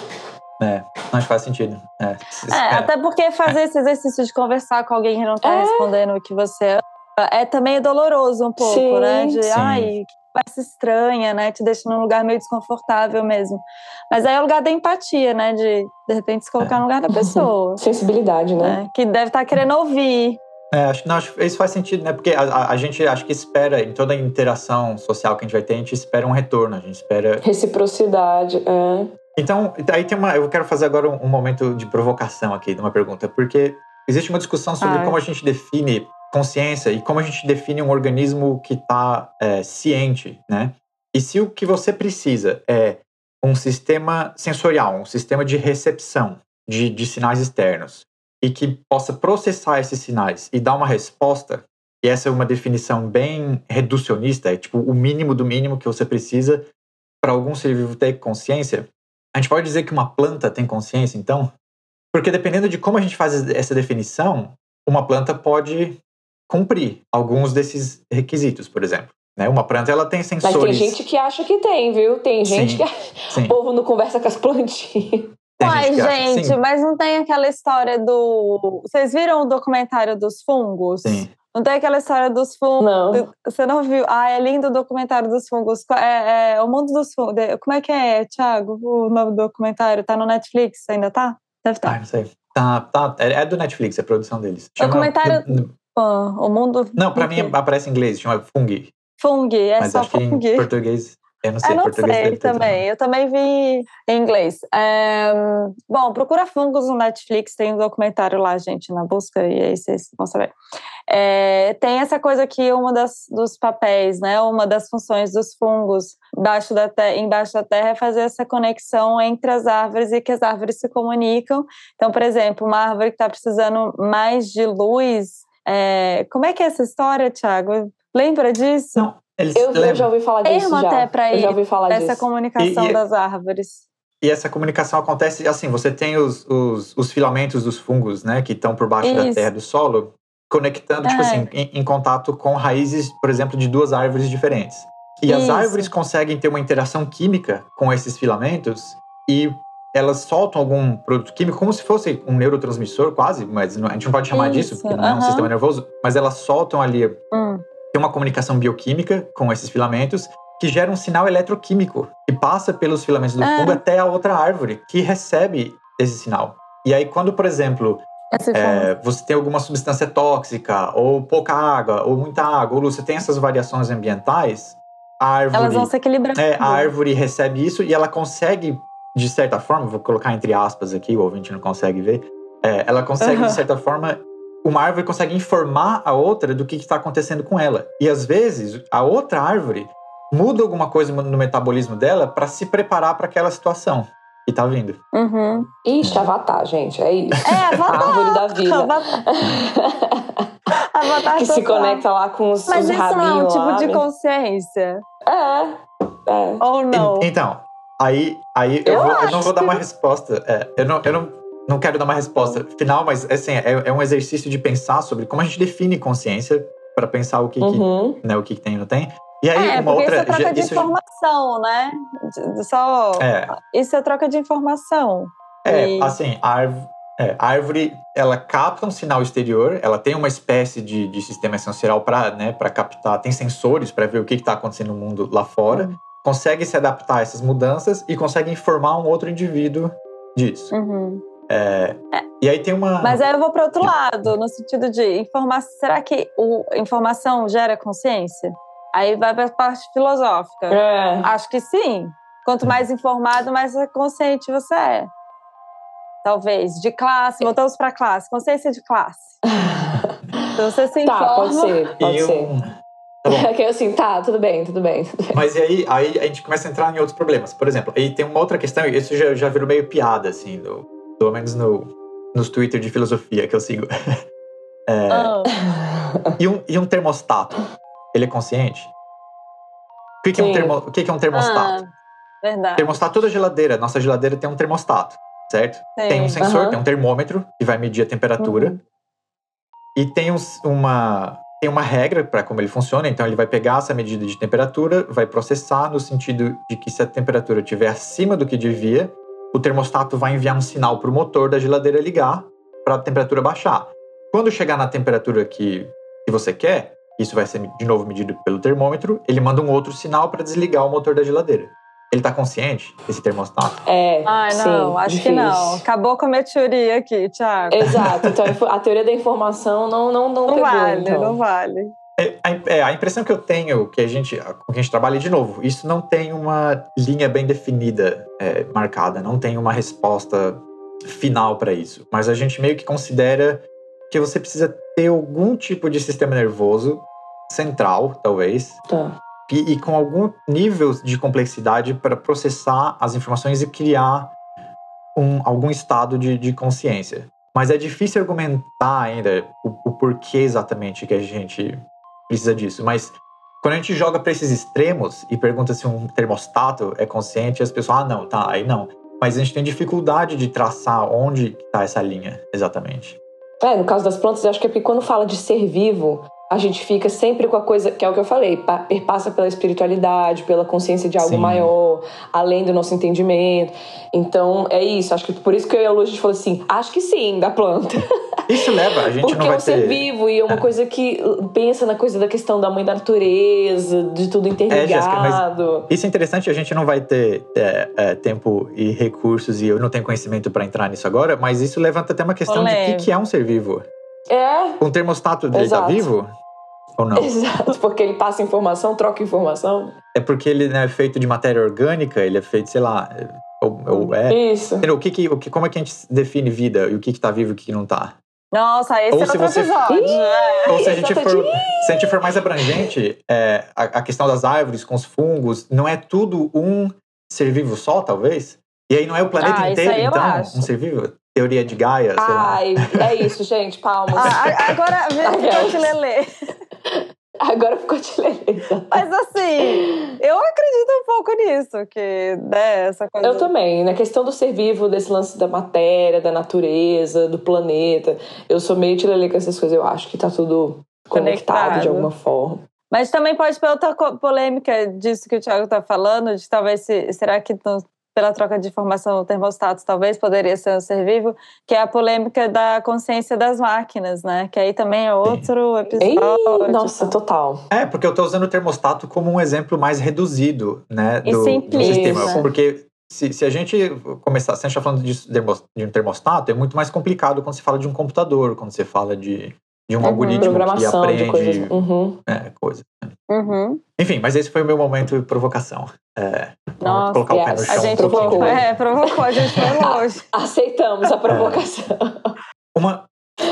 É, que faz sentido. É, É, até porque fazer esse exercício de conversar com alguém que não tá É. respondendo o que você ama é também doloroso um pouco, Sim, né? De, sim. ai, parece estranha, né? Te deixa num lugar meio desconfortável mesmo. Mas aí é o lugar da empatia, né? De, de repente, se colocar no lugar da pessoa. Sensibilidade, né? né? Que deve estar querendo ouvir. É, acho, não, acho isso faz sentido, né? Porque a, a- a gente acho que espera, em toda interação social que a gente vai ter, a gente espera um retorno, a gente espera. Reciprocidade, é. Então, aí tem uma. Eu quero fazer agora um, um momento de provocação aqui, de uma pergunta, porque existe uma discussão sobre Ai. como a gente define consciência e como a gente define um organismo que está ciente, né? E se o que você precisa é um sistema sensorial, um sistema de recepção de, de sinais externos e que possa processar esses sinais e dar uma resposta, e essa é uma definição bem reducionista, é tipo o mínimo do mínimo que você precisa para algum ser vivo ter consciência, a gente pode dizer que uma planta tem consciência, então? Porque dependendo de como a gente faz essa definição, uma planta pode cumprir alguns desses requisitos, por exemplo. Né? Uma planta ela tem Mas sensores. tem gente que acha que tem, viu? Tem gente Sim, que Sim, o povo não conversa com as plantinhas. Tem Uai, que que gente, sim. mas não tem aquela história do. Vocês viram o documentário dos fungos? Sim. Não tem aquela história dos fungos. Não. Você não viu? Ah, é lindo o documentário dos fungos. É, é o mundo dos fungos. Como é que é, Thiago? O nome do documentário? Tá no Netflix? Ainda tá? Deve Ah, estar. não sei. Tá, tá. É é do Netflix, é a produção deles. Documentário- n- n- Ah, o mundo. Não, pra mim aparece em inglês, chama Fungi. Fung, é mas só acho que Fung. em português. Eu não sei, Eu não sei também. Eu também vi em inglês. É, bom, procura fungos no Netflix, tem um documentário lá, gente, na busca, e aí vocês vão saber. É, tem essa coisa que uma das, dos papéis, né, uma das funções dos fungos embaixo da, te- embaixo da terra é fazer essa conexão entre as árvores e que as árvores se comunicam. Então, por exemplo, uma árvore que está precisando mais de luz. é, como é que é essa história, Thiago? Lembra disso? Não, eles Eu, eu já ouvi falar disso. Termo já. até pra eu já ir, ouvi falar essa disso. comunicação E- e- das árvores. E essa comunicação acontece assim: você tem os, os, os filamentos dos fungos, né, que estão por baixo da Isso. terra do solo, conectando, tipo É. assim, em, em contato com raízes, por exemplo, de duas árvores diferentes. E as Isso. árvores conseguem ter uma interação química com esses filamentos e elas soltam algum produto químico, como se fosse um neurotransmissor, quase, mas a gente não pode chamar disso, Isso, porque não é um sistema nervoso, mas elas soltam ali Hum. Tem uma comunicação bioquímica com esses filamentos que gera um sinal eletroquímico que passa pelos filamentos do Ah. fungo até a outra árvore que recebe esse sinal. E aí, quando, por exemplo, é, você tem alguma substância tóxica, ou pouca água, ou muita água, ou você tem essas variações ambientais, a árvore, Elas vão se equilibrando. é, a árvore recebe isso e ela consegue, de certa forma, vou colocar entre aspas aqui, o ouvinte não consegue ver, é, ela consegue, Aham. de certa forma, uma árvore consegue informar a outra do que está acontecendo com ela. E às vezes, a outra árvore muda alguma coisa no metabolismo dela para se preparar para aquela situação que tá vindo. Uhum. Ixi, Avatar, gente. É isso. É, A Avatar. árvore da vida. Avatar. Avatar que se conecta lá com os, Mas os isso não é um rabinhos tipo lá. de né? consciência? É. É. Ou não? E- então, aí, aí eu, Eu vou- eu não vou dar que- uma resposta. é, eu não, eu não, não quero dar uma resposta final, mas assim, é, é um exercício de pensar sobre como a gente define consciência para pensar o que, que, Uhum. né, o que, que tem e não tem. E aí, é, uma outra. isso é troca já- de isso- informação, né? Só... é, Isso é troca de informação. É, E- assim, a árvore, é, a árvore, ela capta um sinal exterior, ela tem uma espécie de, de sistema sensorial para né, pra captar, tem sensores para ver o que está acontecendo no mundo lá fora, Hum. consegue se adaptar a essas mudanças e consegue informar um outro indivíduo disso. Uhum. E aí tem uma. Mas aí eu vou para outro lado, no sentido de informação. Será que o, informação gera consciência? Aí vai para a parte filosófica. É. Acho que sim. Quanto mais informado, mais consciente você é. Talvez. De classe, voltamos para classe. Consciência de classe. Então você se informa. Tá, pode ser, pode eu, ser. Tá bom. que é assim, tá, tudo bem, tudo bem, tudo bem. Mas e aí, aí a gente começa a entrar em outros problemas. Por exemplo, aí tem uma outra questão, e isso já, já virou meio piada, assim, no, pelo menos no, nos Twitter de filosofia que eu sigo. É, Ah, e, um, e um termostato, ele é consciente? O que, que, é, um termo, o que, que é um termostato? ah, verdade. Termostato da geladeira. Nossa geladeira tem um termostato, certo? Sim. Tem um sensor, Aham. tem um termômetro que vai medir a temperatura. Uhum. E tem, uns- uma, tem uma regra para como ele funciona. Então, ele vai pegar essa medida de temperatura, vai processar no sentido de que se a temperatura estiver acima do que devia, o termostato vai enviar um sinal para o motor da geladeira ligar para a temperatura baixar. Quando chegar na temperatura que, que você quer, isso vai ser de novo medido pelo termômetro, ele manda um outro sinal para desligar o motor da geladeira. Ele está consciente, esse termostato? É, Ai, não, sim, acho difícil. que não. Acabou com a minha teoria aqui, Thiago. Exato, então a teoria da informação não, não, não, Não pegou, vale, então. não vale. É, a, é, a impressão que eu tenho que a gente, com quem a gente trabalha, de novo, isso não tem uma linha bem definida, é, marcada, não tem uma resposta final para isso. Mas a gente meio que considera que você precisa ter algum tipo de sistema nervoso central, talvez, Tá. e, e com algum nível de complexidade para processar as informações e criar um- algum estado de, de consciência. Mas é difícil argumentar ainda o, o porquê exatamente que a gente precisa disso. Mas quando a gente joga para esses extremos e pergunta se um termostato é consciente, as pessoas, ah, não, tá, aí não. Mas a gente tem dificuldade de traçar onde está essa linha exatamente. É, no caso das plantas, eu acho que é porque quando fala de ser vivo, a gente fica sempre com a coisa, que é o que eu falei, pa- perpassa pela espiritualidade, pela consciência de algo Sim. maior, além do nosso entendimento. Então, é isso. Acho que por isso que eu e a Lu, a gente falou assim, acho que sim, da planta. Isso leva, a gente Porque não é vai um ser ter. vivo e é uma É. coisa que uh, pensa na coisa da questão da mãe da natureza, de tudo É, Jéssica, mas interligado. Isso é interessante, a gente não vai ter é, é, tempo e recursos, e eu não tenho conhecimento para entrar nisso agora, mas isso levanta até uma questão de o que, que é um ser vivo. É, Um termostato dele tá Exato. vivo? Ou não? exato, porque ele passa informação, troca informação. É porque ele não é feito de matéria orgânica, ele é feito, sei lá, ou, ou é. Isso. O que que, o que, como é que a gente define vida e o que, que tá vivo e o que, que não tá? Nossa, esse Ou é outro você- episódio. É. Ou se a gente for, se a gente for mais abrangente, é, a, a questão das árvores com os fungos, não é tudo um ser vivo só, talvez? E aí não é o planeta Ah, isso inteiro, aí eu então, acho. um ser vivo? Teoria de Gaia, sei lá. Ai, é isso, gente, palmas. Ah, agora vem o Lelê. Agora ficou te lendo. Mas assim, eu acredito um pouco nisso, que né, essa coisa. Eu também, na questão do ser vivo, desse lance da matéria, da natureza, do planeta. Eu sou meio tirelê com essas coisas. Eu acho que tá tudo conectado Conectado. de alguma forma. Mas também pode ter outra polêmica disso que o Thiago está falando, de talvez se, será que pela troca de informação o termostato talvez poderia ser um ser vivo, que é a polêmica da consciência das máquinas, né? Que aí também é outro Ei, episódio. nossa, total. É, porque eu tô usando o termostato como um exemplo mais reduzido, né, E do, do sistema. Porque se, se a gente começar, se a gente tá falando de, de um termostato, é muito mais complicado quando você fala de um computador, quando você fala de, de um Uhum. algoritmo que aprende de coisas. Uhum. é, coisa. Uhum. Enfim, mas esse foi o meu momento de provocação. É, Nossa, colocar o pé no chão A um gente pouquinho. provocou, é, provocou, a gente foi longe. Aceitamos a provocação. Uma,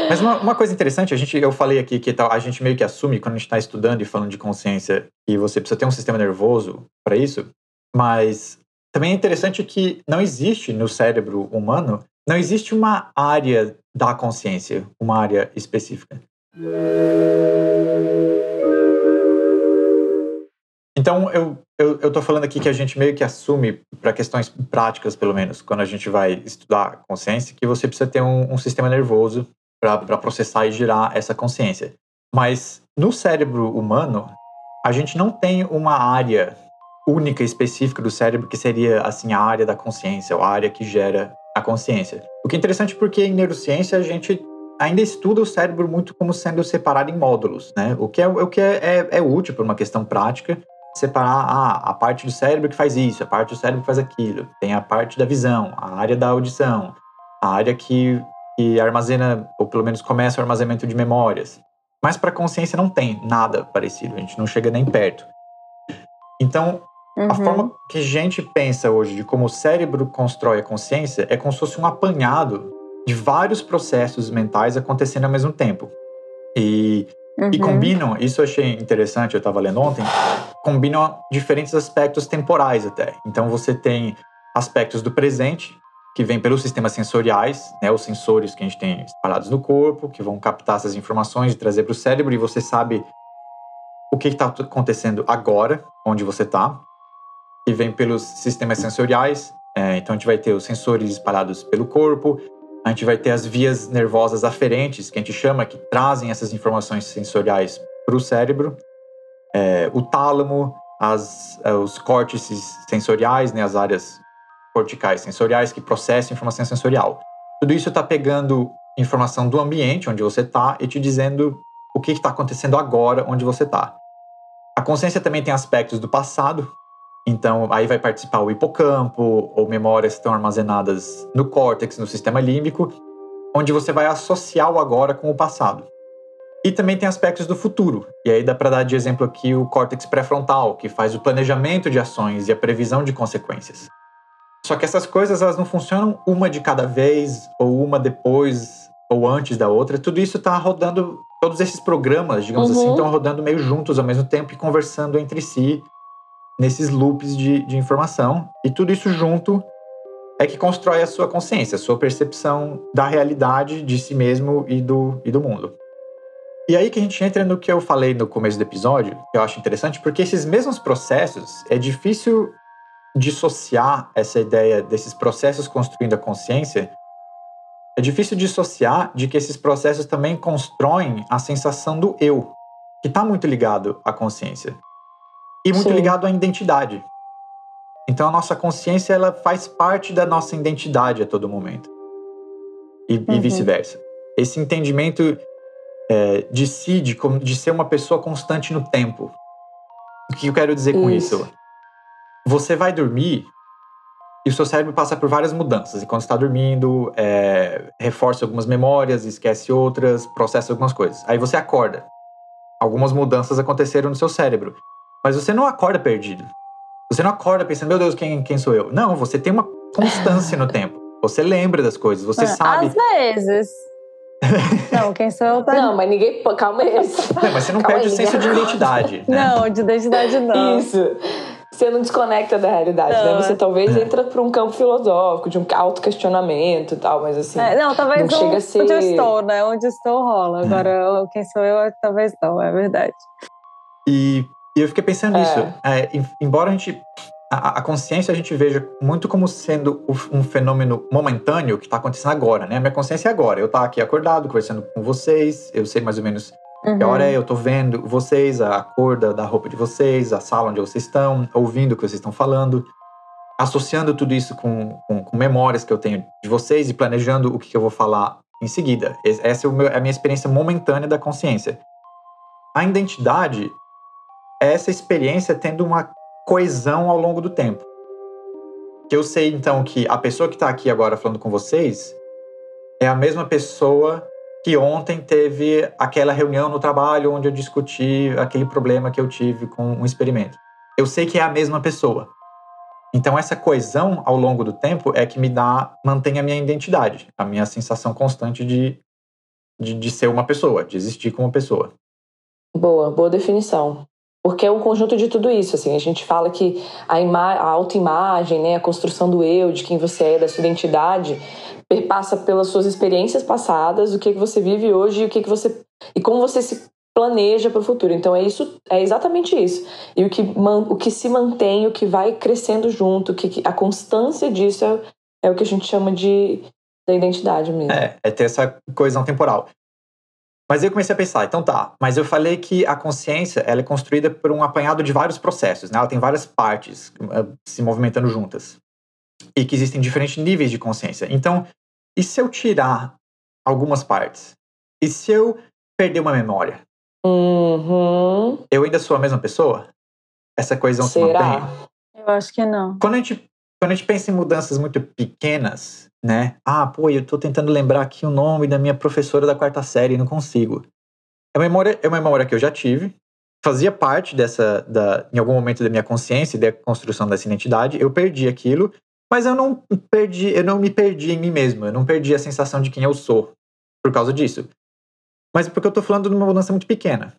mas uma, uma coisa interessante, a gente, eu falei aqui que tal- a gente meio que assume quando a gente está estudando e falando de consciência que você precisa ter um sistema nervoso para isso, mas também é interessante que não existe no cérebro humano, não existe uma área da consciência, uma área específica. Então, eu, eu, eu tô falando aqui que a gente meio que assume, para questões práticas pelo menos, quando a gente vai estudar consciência, que você precisa ter um, um sistema nervoso para processar e girar essa consciência. Mas no cérebro humano, a gente não tem uma área única, específica do cérebro que seria assim a área da consciência, ou a área que gera a consciência. O que é interessante porque em neurociência a gente ainda estuda o cérebro muito como sendo separado em módulos, né? O que é, o que é, é, é útil para uma questão prática, separar ah, a parte do cérebro que faz isso, a parte do cérebro que faz aquilo. Tem a parte da visão, a área da audição, a área que, que armazena, ou pelo menos começa o armazenamento de memórias. Mas para a consciência não tem nada parecido, a gente não chega nem perto. Então, a Uhum. forma que a gente pensa hoje de como o cérebro constrói a consciência é como se fosse um apanhado de vários processos mentais acontecendo ao mesmo tempo. E Uhum. E combinam, isso eu achei interessante, eu estava lendo ontem, combinam diferentes aspectos temporais até. Então você tem aspectos do presente, que vem pelos sistemas sensoriais, né, os sensores que a gente tem espalhados no corpo, que vão captar essas informações e trazer para o cérebro, e você sabe o que está acontecendo agora, onde você está, e vem pelos sistemas sensoriais. É, então a gente vai ter os sensores espalhados pelo corpo, a gente vai ter as vias nervosas aferentes, que a gente chama, que trazem essas informações sensoriais para o cérebro, é, o tálamo, as, é, os córtices sensoriais, né, as áreas corticais sensoriais que processam informação sensorial. Tudo isso está pegando informação do ambiente onde você está e te dizendo o que está acontecendo agora onde você está. A consciência também tem aspectos do passado, então aí vai participar o hipocampo ou memórias que estão armazenadas no córtex, no sistema límbico, onde você vai associar o agora com o passado. E também tem aspectos do futuro. E aí dá para dar de exemplo aqui o córtex pré-frontal, que faz o planejamento de ações e a previsão de consequências. Só que essas coisas elas não funcionam uma de cada vez, ou uma depois, ou antes da outra. Tudo isso está rodando, todos esses programas, digamos assim, uhum. assim, estão rodando meio juntos ao mesmo tempo e conversando entre si nesses loops de, de informação. E tudo isso junto é que constrói a sua consciência, a sua percepção da realidade, de si mesmo e do, e do mundo. E aí que a gente entra no que eu falei no começo do episódio, que eu acho interessante, porque esses mesmos processos é difícil dissociar essa ideia desses processos construindo a consciência, é difícil dissociar de que esses processos também constroem a sensação do eu, que está muito ligado à consciência e muito Sim. ligado à identidade. Então a nossa consciência ela faz parte da nossa identidade a todo momento e, uhum. e vice-versa. Esse entendimento é, de si, de, de ser uma pessoa constante no tempo. O que eu quero dizer com isso? isso? você vai dormir e o seu cérebro passa por várias mudanças. E quando está dormindo, é, reforça algumas memórias, esquece outras, processa algumas coisas. Aí você acorda. Algumas mudanças aconteceram no seu cérebro. Mas você não acorda perdido. Você não acorda pensando, meu Deus, quem, quem sou eu? Não, você tem uma constância no tempo. Você lembra das coisas, você ah, sabe. Às vezes. Não, quem sou eu tá. Não, mas ninguém. Calma aí. Não, mas você não Calma perde aí, o senso de identidade. Né? Não, de identidade não. Isso você não desconecta da realidade, né? não, né? Você é. talvez é. entra para um campo filosófico, de um autoquestionamento e tal, mas assim. É, não, talvez não, chega a ser... onde eu estou, né? Onde estou rola. Agora, quem sou eu, talvez não, é verdade. E, e eu fiquei pensando é. nisso. É, embora a gente. A, a, consciência a gente veja muito como sendo um fenômeno momentâneo que está acontecendo agora, né? A minha consciência é agora. Eu estou aqui acordado, conversando com vocês, eu sei mais ou menos Uhum. Que hora é eu tô vendo vocês, a cor da, da roupa de vocês, a sala onde vocês estão, ouvindo o que vocês estão falando, associando tudo isso com, com, com memórias que eu tenho de vocês e planejando o que, eu vou falar em seguida. Essa é, meu, é a minha experiência momentânea da consciência. A identidade essa experiência tendo uma coesão ao longo do tempo. Que eu sei então que a pessoa que está aqui agora falando com vocês é a mesma pessoa que ontem teve aquela reunião no trabalho onde eu discuti aquele problema que eu tive com um experimento. Eu sei que é a mesma pessoa. Então essa coesão ao longo do tempo é que me dá, mantém a minha identidade, a minha sensação constante de, de, de ser uma pessoa, de existir como pessoa. Boa, boa definição. Porque é um conjunto de tudo isso, assim, a gente fala que a, a autoimagem, né, a construção do eu, de quem você é, da sua identidade, perpassa pelas suas experiências passadas, o que, que você vive hoje e o que, que você e como você se planeja para o futuro. Então é isso, é exatamente isso. E o que, man, o que se mantém, o que vai crescendo junto, que, a constância disso é, é o que a gente chama de da identidade mesmo. É, é ter essa coesão temporal. Mas eu comecei a pensar, então tá, mas eu falei que a consciência ela é construída por um apanhado de vários processos, né? Ela tem várias partes uh, se movimentando juntas. E que existem diferentes níveis de consciência. Então, e se eu tirar algumas partes? E se eu perder uma memória? Uhum. Eu ainda sou a mesma pessoa? Essa coesão Será? se mantém? Eu acho que não. Quando a gente, quando a gente pensa em mudanças muito pequenas, né? Ah, pô, eu tô tentando lembrar aqui o nome da minha professora da quarta série e não consigo. É uma memória, é uma memória que eu já tive, fazia parte dessa, da, em algum momento da minha consciência e da construção dessa identidade. Eu perdi aquilo mas eu não perdi, eu não me perdi em mim mesmo, eu não perdi a sensação de quem eu sou por causa disso. Mas porque eu tô falando de uma mudança muito pequena.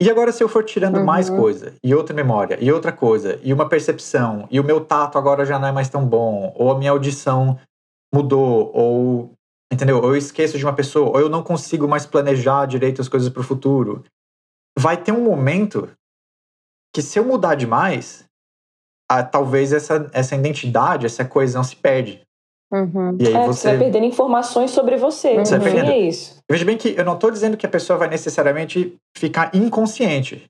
E agora, se eu for tirando Uhum. mais coisa, e outra memória, e outra coisa, e uma percepção, e o meu tato agora já não é mais tão bom, ou a minha audição mudou, ou. Entendeu? Ou eu esqueço de uma pessoa, ou eu não consigo mais planejar direito as coisas pro futuro. Vai ter um momento que, se eu mudar demais, ah, talvez essa, essa identidade, essa coesão se perde. Uhum. E aí É, você vai você. perdendo informações sobre você. Você vai fim perdendo. é isso. Veja bem que eu não estou dizendo que a pessoa vai necessariamente ficar inconsciente.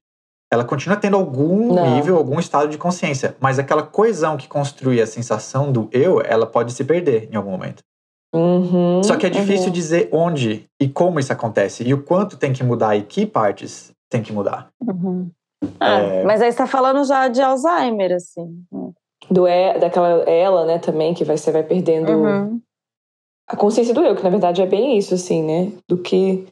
Ela continua tendo algum Não. nível, algum estado de consciência, mas aquela coesão que construi a sensação do eu, ela pode se perder em algum momento. Uhum, Só que é difícil uhum. dizer onde e como isso acontece e o quanto tem que mudar e que partes tem que mudar. Uhum. Ah, É. Mas aí você tá falando já de Alzheimer, assim. Do é, daquela ela, né, também, que vai, você vai perdendo Uhum. a consciência do eu, que na verdade é bem isso, assim, né? Do que.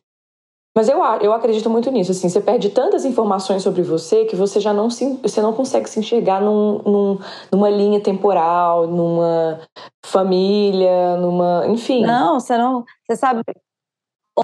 Mas eu, eu acredito muito nisso, assim, você perde tantas informações sobre você que você já não se, você não consegue se enxergar num, num- numa linha temporal, numa família, numa. Enfim. Não, você não. Você sabe,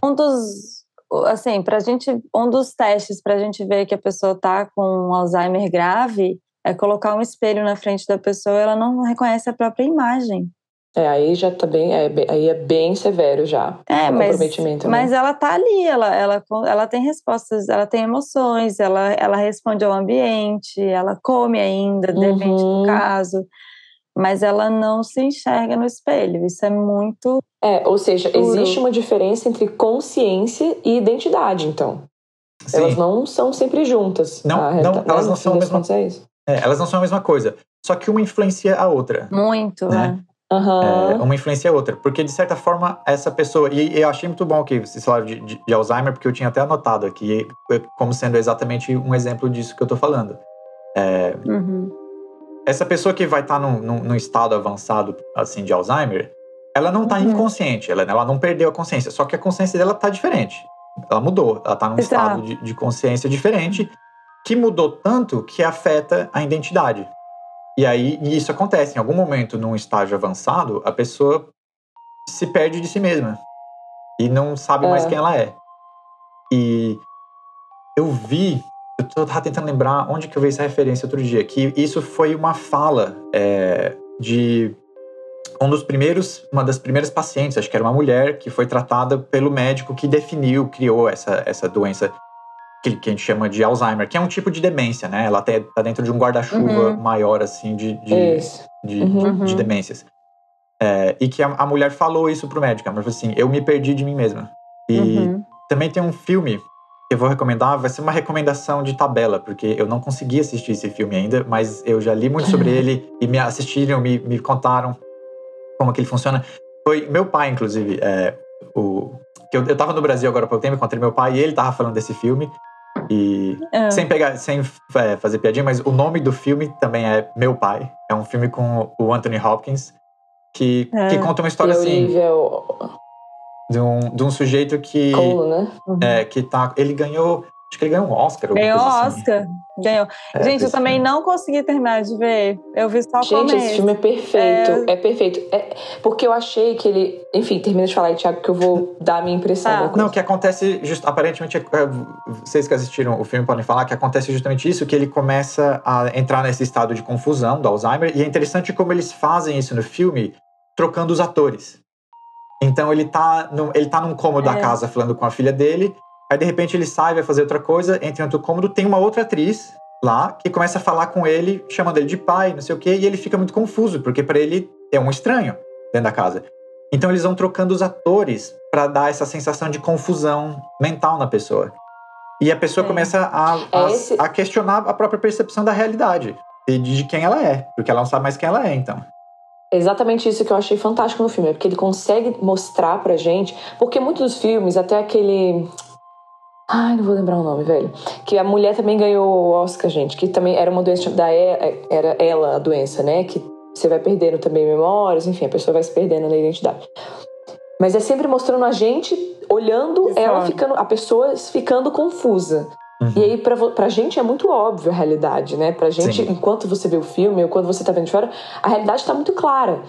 um dos. Assim, pra gente. Um dos testes pra gente ver que a pessoa tá com Alzheimer grave é colocar um espelho na frente da pessoa e ela não reconhece a própria imagem. É, aí já tá bem. É, aí é bem severo já. É, o mas, comprometimento, né? mas ela tá ali, ela, ela, ela tem respostas, ela tem emoções, ela, ela responde ao ambiente, ela come ainda, Uhum. no caso, mas ela não se enxerga no espelho. Isso é muito. É, ou seja, Puro. existe uma diferença entre consciência e identidade, então. Elas Sim, não são sempre juntas. Não, A não, realidade- elas né? não são a mesma- É isso. É, elas não são a mesma coisa. Só que uma influencia a outra. Muito, Né? Aham. É, uma influencia a outra. Porque, de certa forma, essa pessoa. E eu achei muito bom que você falou de, de, de Alzheimer, porque eu tinha até anotado aqui como sendo exatamente um exemplo disso que eu tô falando. Uhum. Essa pessoa que vai estar num, num, num estado avançado, assim, de Alzheimer, ela não tá Uhum. inconsciente, ela, ela não perdeu a consciência. Só que a consciência dela tá diferente. Ela mudou. Ela tá num Exato. estado de, de consciência diferente, que mudou tanto que afeta a identidade. E aí, e isso acontece. Em algum momento, num estágio avançado, a pessoa se perde de si mesma. E não sabe mais É. quem ela é. E eu vi, eu tava tentando lembrar onde que eu vi essa referência outro dia, que isso foi uma fala é, de um dos primeiros, uma das primeiras pacientes, acho que era uma mulher, que foi tratada pelo médico que definiu, criou essa, essa doença que, que a gente chama de Alzheimer, que é um tipo de demência, né? Ela até tá dentro de um guarda-chuva Uhum. maior, assim, de, de, de, Uhum. de demências. É, e que a, a mulher falou isso pro médico. A mulher falou assim: eu me perdi de mim mesma. E Uhum. também tem um filme que eu vou recomendar, vai ser uma recomendação de tabela, porque eu não consegui assistir esse filme ainda, mas eu já li muito sobre ele e me assistiram, me, me contaram como que ele funciona. Foi meu pai, inclusive, é, o, que eu, eu tava no Brasil agora há pouco tempo, encontrei meu pai e ele tava falando desse filme. E É. sem pegar, sem é, fazer piadinha, mas o nome do filme também é Meu Pai. É um filme com o Anthony Hopkins que, É. que conta uma história assim Olivia de um, de um sujeito que Cole, né? Uhum. é, que tá. Ele ganhou. Acho que ele ganhou um Oscar. Ganhou assim. Oscar. Ganhou. É, Gente, eu também filme. não consegui terminar de ver. Eu vi só o Gente, começo. esse filme é perfeito. É, perfeito. É, porque eu achei que ele. Enfim, termina de falar aí, Thiago, que eu vou dar a minha impressão. Da coisa. Não, o que acontece, just, aparentemente, é, vocês que assistiram o filme podem falar que acontece justamente isso, que ele começa a entrar nesse estado de confusão do Alzheimer, e é interessante como eles fazem isso no filme, trocando os atores. Então ele tá, num, ele tá num cômodo da É. casa falando com a filha dele, aí de repente ele sai, vai fazer outra coisa, entra em outro cômodo, tem uma outra atriz lá que começa a falar com ele, chamando ele de pai, não sei o quê, e ele fica muito confuso, porque para ele é um estranho dentro da casa. Então eles vão trocando os atores para dar essa sensação de confusão mental na pessoa. E a pessoa É. começa a, É a, esse- a questionar a própria percepção da realidade. E de, de quem ela é, porque ela não sabe mais quem ela é, então. É exatamente isso que eu achei fantástico no filme, é porque ele consegue mostrar pra gente. Porque muitos dos filmes, até aquele. Ai, não vou lembrar o nome, velho. Que a mulher também ganhou o Oscar, gente. Que também era uma doença da. E- Era ela a doença, né? Que você vai perdendo também memórias, enfim, a pessoa vai se perdendo na identidade. Mas é sempre mostrando a gente olhando De ela ficando. A pessoa ficando confusa. Uhum. E aí, pra, pra gente é muito óbvio a realidade, né? Pra gente, Sim. enquanto você vê o filme ou quando você tá vendo de fora, a realidade tá muito clara.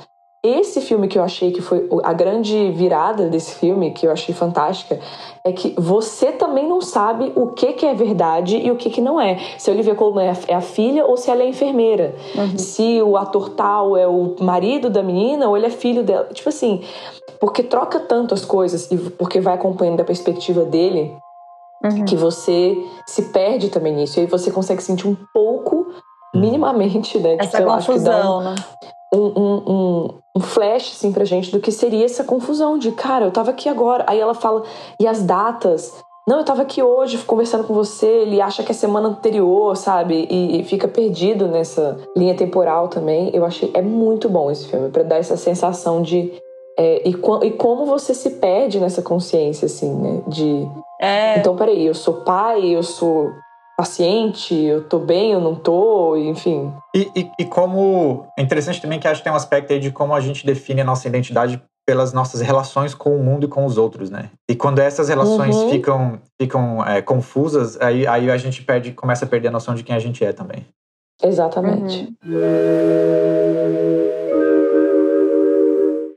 Esse filme que eu achei que foi a grande virada desse filme, que eu achei fantástica, é que você também não sabe o que, que é verdade e o que, que não é. Se a Olivia Colman é, é a filha ou se ela é enfermeira. Uhum. Se o ator tal é o marido da menina ou ele é filho dela. Tipo assim, porque troca tanto as coisas e porque vai acompanhando da perspectiva dele. Uhum. Que você se perde também nisso. E aí você consegue sentir um pouco, minimamente, né? Essa tipo, confusão, um, né? Um, um, um, flash, assim, pra gente do que seria essa confusão de, cara, eu tava aqui agora. Aí ela fala, e as datas? Não, eu tava aqui hoje conversando com você, ele acha que é semana anterior, sabe? E, e fica perdido nessa linha temporal também. Eu achei, é muito bom esse filme, para dar essa sensação de é, e, e, como você se perde nessa consciência, assim, né? De. É. Então, peraí, eu sou pai, eu sou paciente, eu tô bem, eu não tô, enfim. E, e, e como. É interessante também que acho que tem um aspecto aí de como a gente define a nossa identidade pelas nossas relações com o mundo e com os outros, né? E quando essas relações uhum. ficam, ficam é, confusas, aí, aí a gente perde, começa a perder a noção de quem a gente é também. Exatamente. Uhum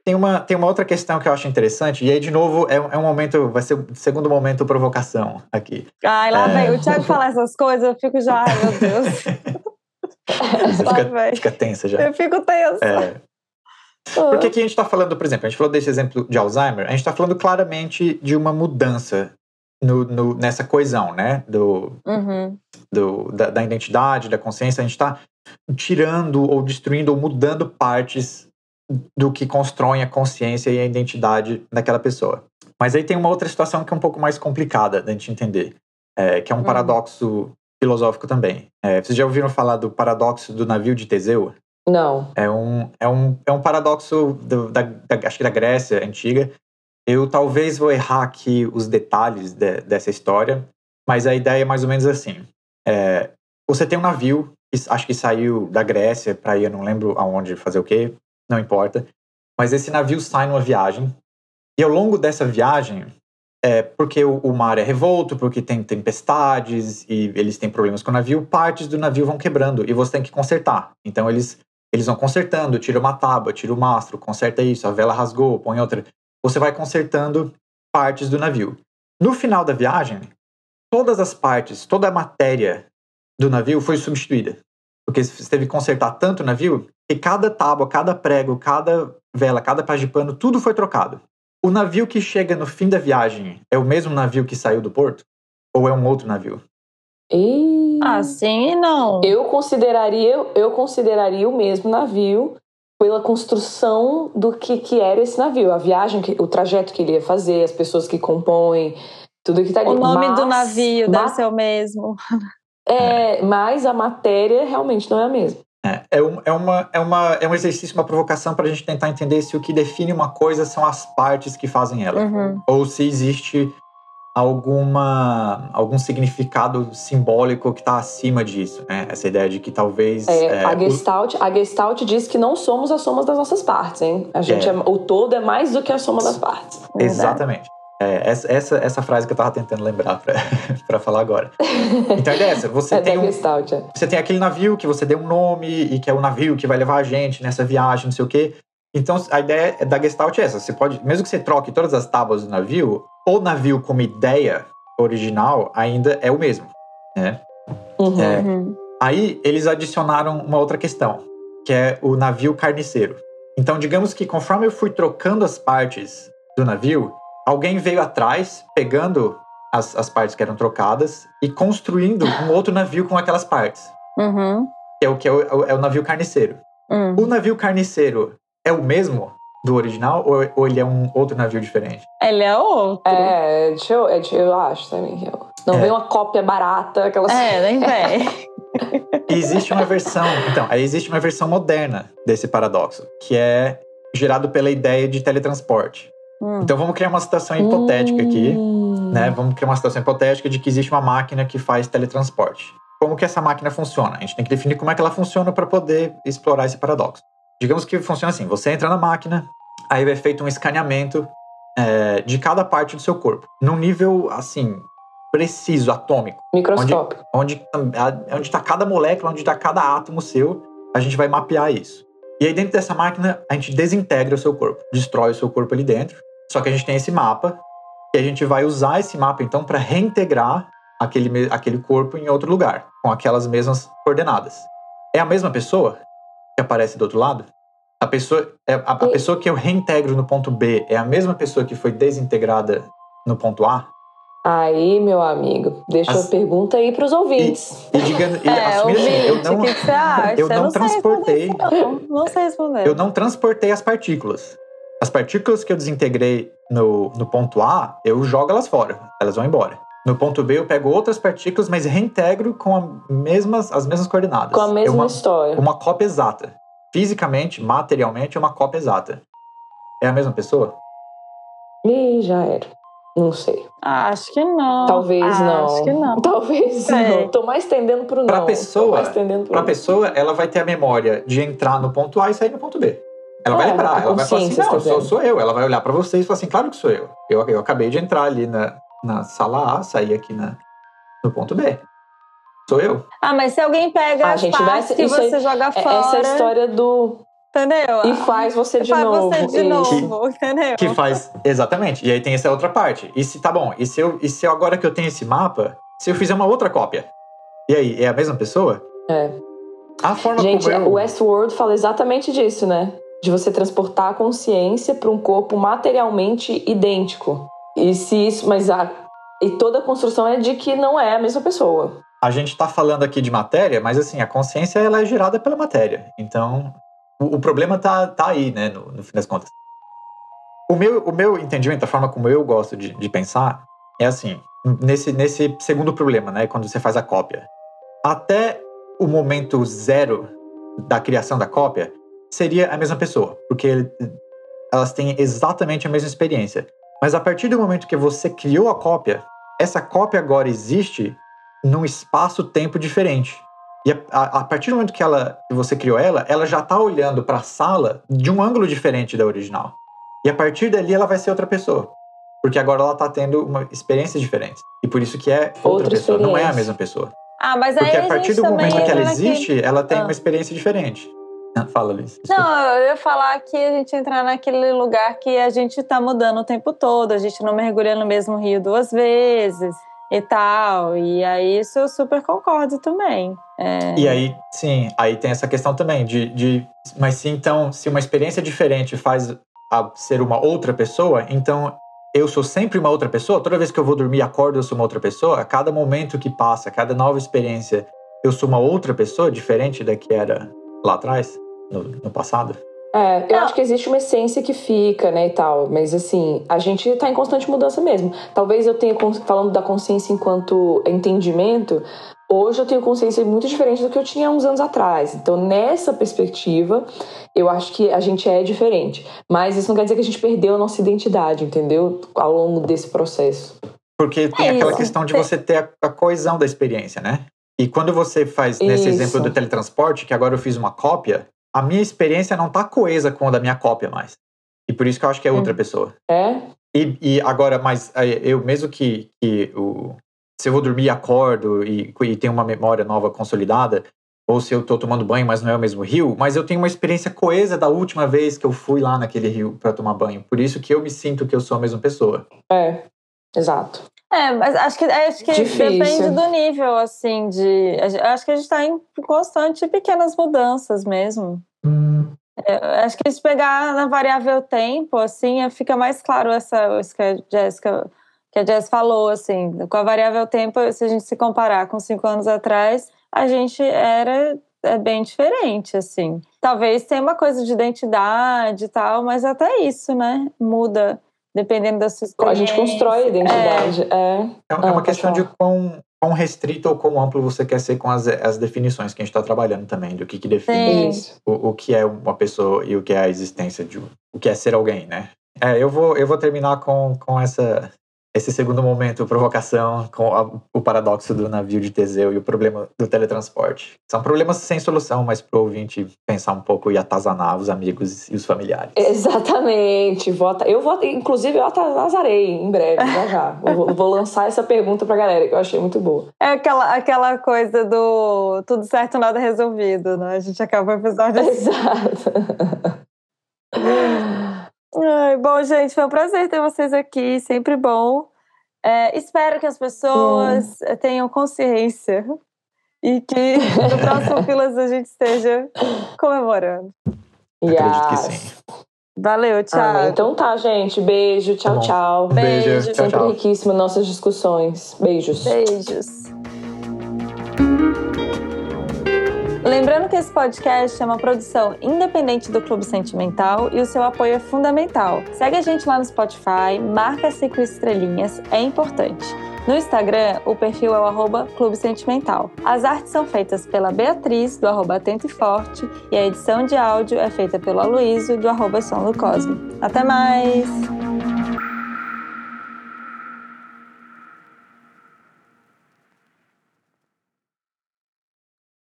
tem uma, tem uma outra questão que eu acho interessante, e aí, de novo, é, é um momento, vai ser o segundo momento provocação aqui. Ai, lá é... vem, o Thiago falar essas coisas, eu fico já, ai meu Deus. Você fica, fica, tensa já. Eu fico tensa. É. Porque aqui a gente está falando, por exemplo, a gente falou desse exemplo de Alzheimer, a gente está falando claramente de uma mudança no, no, nessa coesão, né? Do, uhum. do, da, da, identidade, da consciência. A gente está tirando ou destruindo ou mudando partes do que constroem a consciência e a identidade daquela pessoa. Mas aí tem uma outra situação que é um pouco mais complicada da gente entender, é, que é um uhum. paradoxo filosófico também. É, vocês já ouviram falar do paradoxo do navio de Teseu? Não. É um, é um, é um paradoxo do, da, da, acho que da Grécia antiga. Eu talvez vou errar aqui os detalhes de, dessa história, mas a ideia é mais ou menos assim. É, você tem um navio, que acho que saiu da Grécia para ir, eu não lembro aonde fazer o quê, não importa. Mas esse navio sai numa viagem, e ao longo dessa viagem, é, porque o, o, mar é revolto, porque tem tempestades e eles têm problemas com o navio, partes do navio vão quebrando e você tem que consertar. Então eles, eles vão consertando, tira uma tábua, tira o mastro, conserta isso, a vela rasgou, põe outra. Você vai consertando partes do navio. No final da viagem, todas as partes, toda a matéria do navio foi substituída. Porque você teve que consertar tanto o navio que cada tábua, cada prego, cada vela, cada paz de pano, tudo foi trocado. O navio que chega no fim da viagem é o mesmo navio que saiu do porto? Ou é um outro navio? E... Ah, sim e não. Eu consideraria, eu consideraria o mesmo navio pela construção do que, que era esse navio, a viagem, o trajeto que ele ia fazer, as pessoas que compõem, tudo que tá ali. O nome mas, do navio mas, deve ser o mesmo. É, mas a matéria realmente não é a mesma. É, é, um, é, uma, é, uma, é um exercício, uma provocação para a gente tentar entender se o que define uma coisa são as partes que fazem ela. Uhum. Ou se existe alguma algum significado simbólico que está acima disso, né? Essa ideia de que talvez é, é, a Gestalt, a Gestalt diz que não somos a soma das nossas partes, hein? A gente é. é o todo é mais do que a soma das partes. Exatamente. É, essa, essa, essa frase que eu tava tentando lembrar para falar agora. Então a ideia é essa: você, é tem um, é. você tem aquele navio que você deu um nome e que é o navio que vai levar a gente nessa viagem, não sei o quê. Então a ideia da Gestalt é essa: você pode, mesmo que você troque todas as tábuas do navio, o navio como ideia original ainda é o mesmo, né? Uhum. É, uhum. Aí eles adicionaram uma outra questão, que é o navio carniceiro. Então, digamos que conforme eu fui trocando as partes do navio, alguém veio atrás, pegando as, as partes que eram trocadas e construindo um outro navio com aquelas partes. Uhum. Que é o que é o, é o navio carniceiro. Uhum. O navio carniceiro é o mesmo do original ou, ou, ele é um outro navio diferente? Ele é outro. É, deixa eu, eu acho também que eu... Não é. vem uma cópia barata, aquelas. É, nem vem. existe uma versão. Então, aí existe uma versão moderna desse paradoxo, que é gerado pela ideia de teletransporte. Hum. Então vamos criar uma situação hipotética aqui, hum. né? Vamos criar uma situação hipotética de que existe uma máquina que faz teletransporte. Como que essa máquina funciona? A gente tem que definir como é que ela funciona para poder explorar esse paradoxo. Digamos que funciona assim: você entra na máquina, aí é feito um escaneamento é, de cada parte do seu corpo, num nível assim preciso, atômico, microscópico, onde onde está cada molécula, onde está cada átomo seu, a gente vai mapear isso. E aí, dentro dessa máquina, a gente desintegra o seu corpo, destrói o seu corpo ali dentro. Só que a gente tem esse mapa, e a gente vai usar esse mapa, então, para reintegrar aquele, aquele corpo em outro lugar, com aquelas mesmas coordenadas. É a mesma pessoa que aparece do outro lado? A pessoa, é, a, a pessoa que eu reintegro no ponto B é a mesma pessoa que foi desintegrada no ponto A? Aí, meu amigo, deixa As... a pergunta aí para os ouvintes. E, e, diga, e é, assim, eu não, o que, você acha? Eu não, não transportei. Não, não sei responder. Eu não transportei as partículas. As partículas que eu desintegrei no, no ponto A, eu jogo elas fora, elas vão embora. No ponto B, eu pego outras partículas, mas reintegro com a mesmas, as mesmas coordenadas. Com a mesma é uma, história. Uma cópia exata. Fisicamente, materialmente, é uma cópia exata. É a mesma pessoa? Ih, já era. Não sei. Acho que não. Talvez Acho não. Acho que não. Talvez não. Tô mais tendendo pro não. Pra pessoa, pra pessoa, ela vai ter a memória de entrar no ponto A e sair no ponto B. Ela é, vai lembrar, ela vai falar assim, não, sou, sou eu. Ela vai olhar para vocês e falar assim, claro que sou eu. Eu, eu acabei de entrar ali na, na sala A, sair aqui na, no ponto B. Sou eu. Ah, mas se alguém pega ah, as gente, partes que você aí, joga fora... Essa é a história do Entendeu? E faz você de faz novo. Você de novo, que, entendeu? Que faz, exatamente. E aí tem essa outra parte. E se, tá bom, e se, eu, e se agora que eu tenho esse mapa, se eu fizer uma outra cópia? E aí, é a mesma pessoa? É. A forma Gente, como eu... o Westworld fala exatamente disso, né? De você transportar a consciência para um corpo materialmente idêntico. E se isso, mas a e toda a construção é de que não é a mesma pessoa. A gente está falando aqui de matéria, mas assim, a consciência ela é gerada pela matéria. Então, o, o problema tá, tá aí, né, no, no, fim das contas. O meu, o meu entendimento, a forma como eu gosto de, de pensar, é assim, nesse, nesse segundo problema, né, quando você faz a cópia. Até o momento zero da criação da cópia, seria a mesma pessoa, porque elas têm exatamente a mesma experiência. Mas a partir do momento que você criou a cópia, essa cópia agora existe num espaço-tempo diferente. E a, a, partir do momento que, ela, que você criou ela, ela já está olhando para a sala de um ângulo diferente da original. E a partir dali ela vai ser outra pessoa. Porque agora ela está tendo uma experiência diferente. E por isso que é outra, outra pessoa, não é a mesma pessoa. Ah, mas Porque a partir do momento que ela existe, que... ela tem ah. uma experiência diferente. Fala, Liz. Não, eu ia falar que a gente entrar naquele lugar que a gente está mudando o tempo todo, a gente não mergulha no mesmo rio duas vezes e tal. E aí isso eu super concordo também. É... E aí, sim, aí tem essa questão também de, de. Mas se então, se uma experiência diferente faz a ser uma outra pessoa, então eu sou sempre uma outra pessoa? Toda vez que eu vou dormir acordo, eu sou uma outra pessoa? A cada momento que passa, a cada nova experiência, eu sou uma outra pessoa diferente da que era lá atrás? no, no passado? É, eu acho que existe uma essência que fica, né, e tal. Mas, assim, a gente tá em constante mudança mesmo. Talvez eu tenha, falando da consciência enquanto entendimento, hoje eu tenho consciência muito diferente do que eu tinha uns anos atrás. Então, nessa perspectiva, eu acho que a gente é diferente. Mas isso não quer dizer que a gente perdeu a nossa identidade, entendeu? Ao longo desse processo. Porque tem é aquela isso. questão de você ter a coesão da experiência, né? E quando você faz, nesse isso. exemplo do teletransporte, que agora eu fiz uma cópia, a minha experiência não tá coesa com a da minha cópia mais. E por isso que eu acho que é outra hum. pessoa. É? E, e agora, mas eu mesmo que, que o, se eu vou dormir acordo e, e tenho uma memória nova consolidada, ou se eu tô tomando banho, mas não é o mesmo rio, mas eu tenho uma experiência coesa da última vez que eu fui lá naquele rio para tomar banho. Por isso que eu me sinto que eu sou a mesma pessoa. É, exato. É, mas acho que, acho que depende do nível, assim, de. Acho que a gente está em constante pequenas mudanças mesmo. Hum. É, acho que se pegar na variável tempo, assim, fica mais claro essa, isso que a Jéssica que a Jess falou, assim, com a variável tempo, se a gente se comparar com cinco anos atrás, a gente era é bem diferente, assim. Talvez tenha uma coisa de identidade e tal, mas até isso, né? Muda dependendo da sua experiência. A gente constrói a identidade. É, é. é, é uma ah, questão de quão, quão restrito ou quão amplo você quer ser com as, as definições que a gente está trabalhando também, do que, que define o, o que é uma pessoa e o que é a existência de o que é ser alguém, né? É, eu vou, eu vou terminar com, com essa esse segundo momento, provocação, com a, o paradoxo do navio de Teseu e o problema do teletransporte. São problemas sem solução, mas para o ouvinte pensar um pouco e atazanar os amigos e os familiares. Exatamente. Vota, eu vou, inclusive, eu atazarei em breve, já já. vou, vou lançar essa pergunta para a galera, que eu achei muito boa. É aquela, aquela coisa do tudo certo, nada resolvido, né? A gente acaba o episódio assim. Exato. Ai, bom, gente, foi um prazer ter vocês aqui, sempre bom. É, espero que as pessoas hum. tenham consciência e que no próximo Filas a gente esteja comemorando. Yes. Acredito que sim. Valeu, tchau. Ah, então tá, gente. Beijo, tchau, tá tchau. Beijo. Beijo. Sempre tchau, tchau. riquíssimo nossas discussões. Beijos. Beijos. Lembrando que esse podcast é uma produção independente do Clube Sentimental e o seu apoio é fundamental. Segue a gente lá no Spotify, marca cinco estrelinhas, é importante. No Instagram, o perfil é o arroba Clube Sentimental. As artes são feitas pela Beatriz, do arroba Atento e Forte, e a edição de áudio é feita pelo Aloysio, do arroba Som do Cosmo. Até mais!